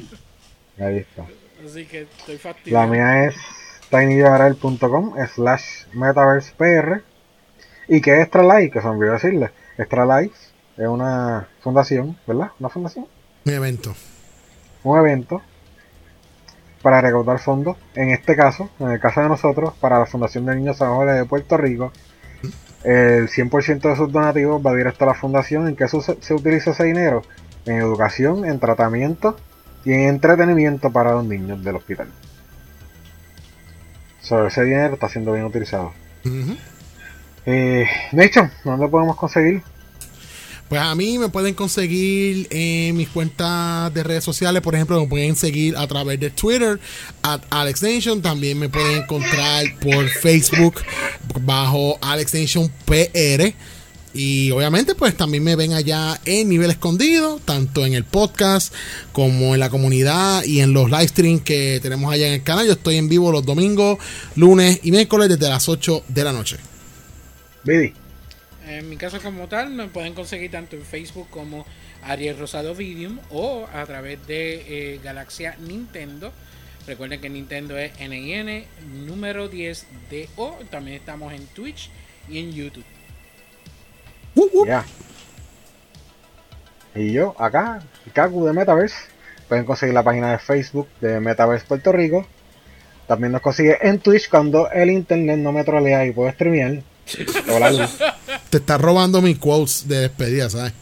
Ahí está. Así que estoy La fastidiado. mía es tinyurl.com slash metaversepr. Y que Extra Life, que se me olvidó decirle. Extra Life es una fundación, ¿verdad? Una fundación. Mi evento. Un evento para recaudar fondos. En este caso, en el caso de nosotros, para la Fundación de Niños San Jorge de Puerto Rico. El 100% de sus donativos va directo a la fundación. ¿En qué se, se utiliza ese dinero? En educación, en tratamiento y en entretenimiento para los niños del hospital. So, ese dinero está siendo bien utilizado. Eh, Nation, ¿dónde podemos conseguir? Pues a mí me pueden conseguir en mis cuentas de redes sociales, por ejemplo, me pueden seguir a través de Twitter, at AlexNation, también me pueden encontrar por Facebook bajo PR. Y obviamente pues también me ven allá en nivel escondido, tanto en el podcast como en la comunidad y en los live streams que tenemos allá en el canal. Yo estoy en vivo los domingos, lunes y miércoles desde las 8 de la noche. Billy. En mi caso como tal, me pueden conseguir tanto en Facebook como Ariel Rosado Videum o a través de eh, Galaxia Nintendo. Recuerden que Nintendo es NIN número 10 DO. También estamos en Twitch y en YouTube. Ya. Y yo, acá, Kaku de Metaverse. Pueden conseguir la página de Facebook de Metaverse Puerto Rico. También nos consigue en Twitch cuando el internet no me trolea y puedo streamear. Hola, Luz. Te está robando mis quotes de despedida, ¿sabes?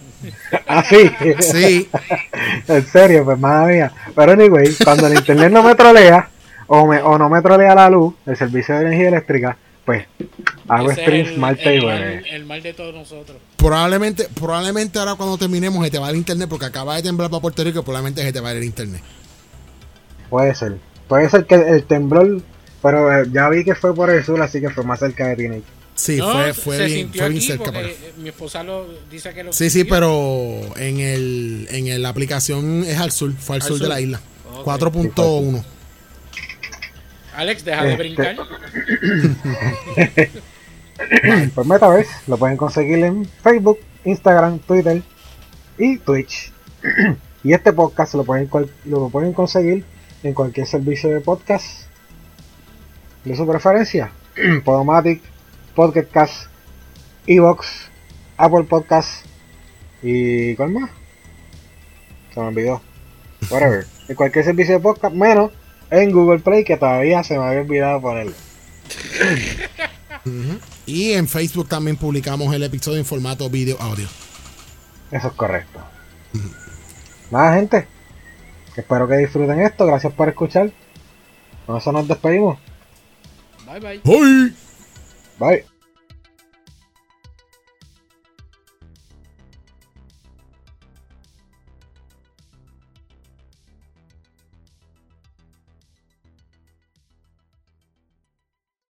Ah, sí. Sí. en serio, pues madre mía. Pero anyway, cuando el internet no me trolea, o, me, o no me trolea la luz, el servicio de energía eléctrica, pues hago Ese es streams el, martes el mal, jueves. el mal de todos nosotros. Probablemente, probablemente ahora cuando terminemos se te va el internet porque acaba de temblar para Puerto Rico, probablemente se te va el internet. Puede ser. Puede ser que el temblor, pero eh, ya vi que fue por el sur, así que fue más cerca de Teenage. Sí, No, fue, fue se bien, sintió fue bien aquí cerca. porque para- eh, mi esposa lo dice que lo Sí, sí, pero en el en el- la aplicación es al sur, fue al, Al sur, de la isla. Ok. 4.1. Alex, deja de Este- brincar. Pues Metaverse lo pueden conseguir en Facebook, Instagram, Twitter y Twitch. y este podcast lo pueden, lo pueden conseguir en cualquier servicio de podcast de su preferencia. Podomatic, Podcast, Evox, Apple Podcast y ¿cuál más? Se me olvidó. Whatever. En cualquier servicio de podcast, menos en Google Play que todavía se me había olvidado ponerlo. Y en Facebook también publicamos el episodio en formato video audio. Eso es correcto. Nada, gente. Espero que disfruten esto. Gracias por escuchar. Con eso nos despedimos. Bye bye. ¡Ay! Bye.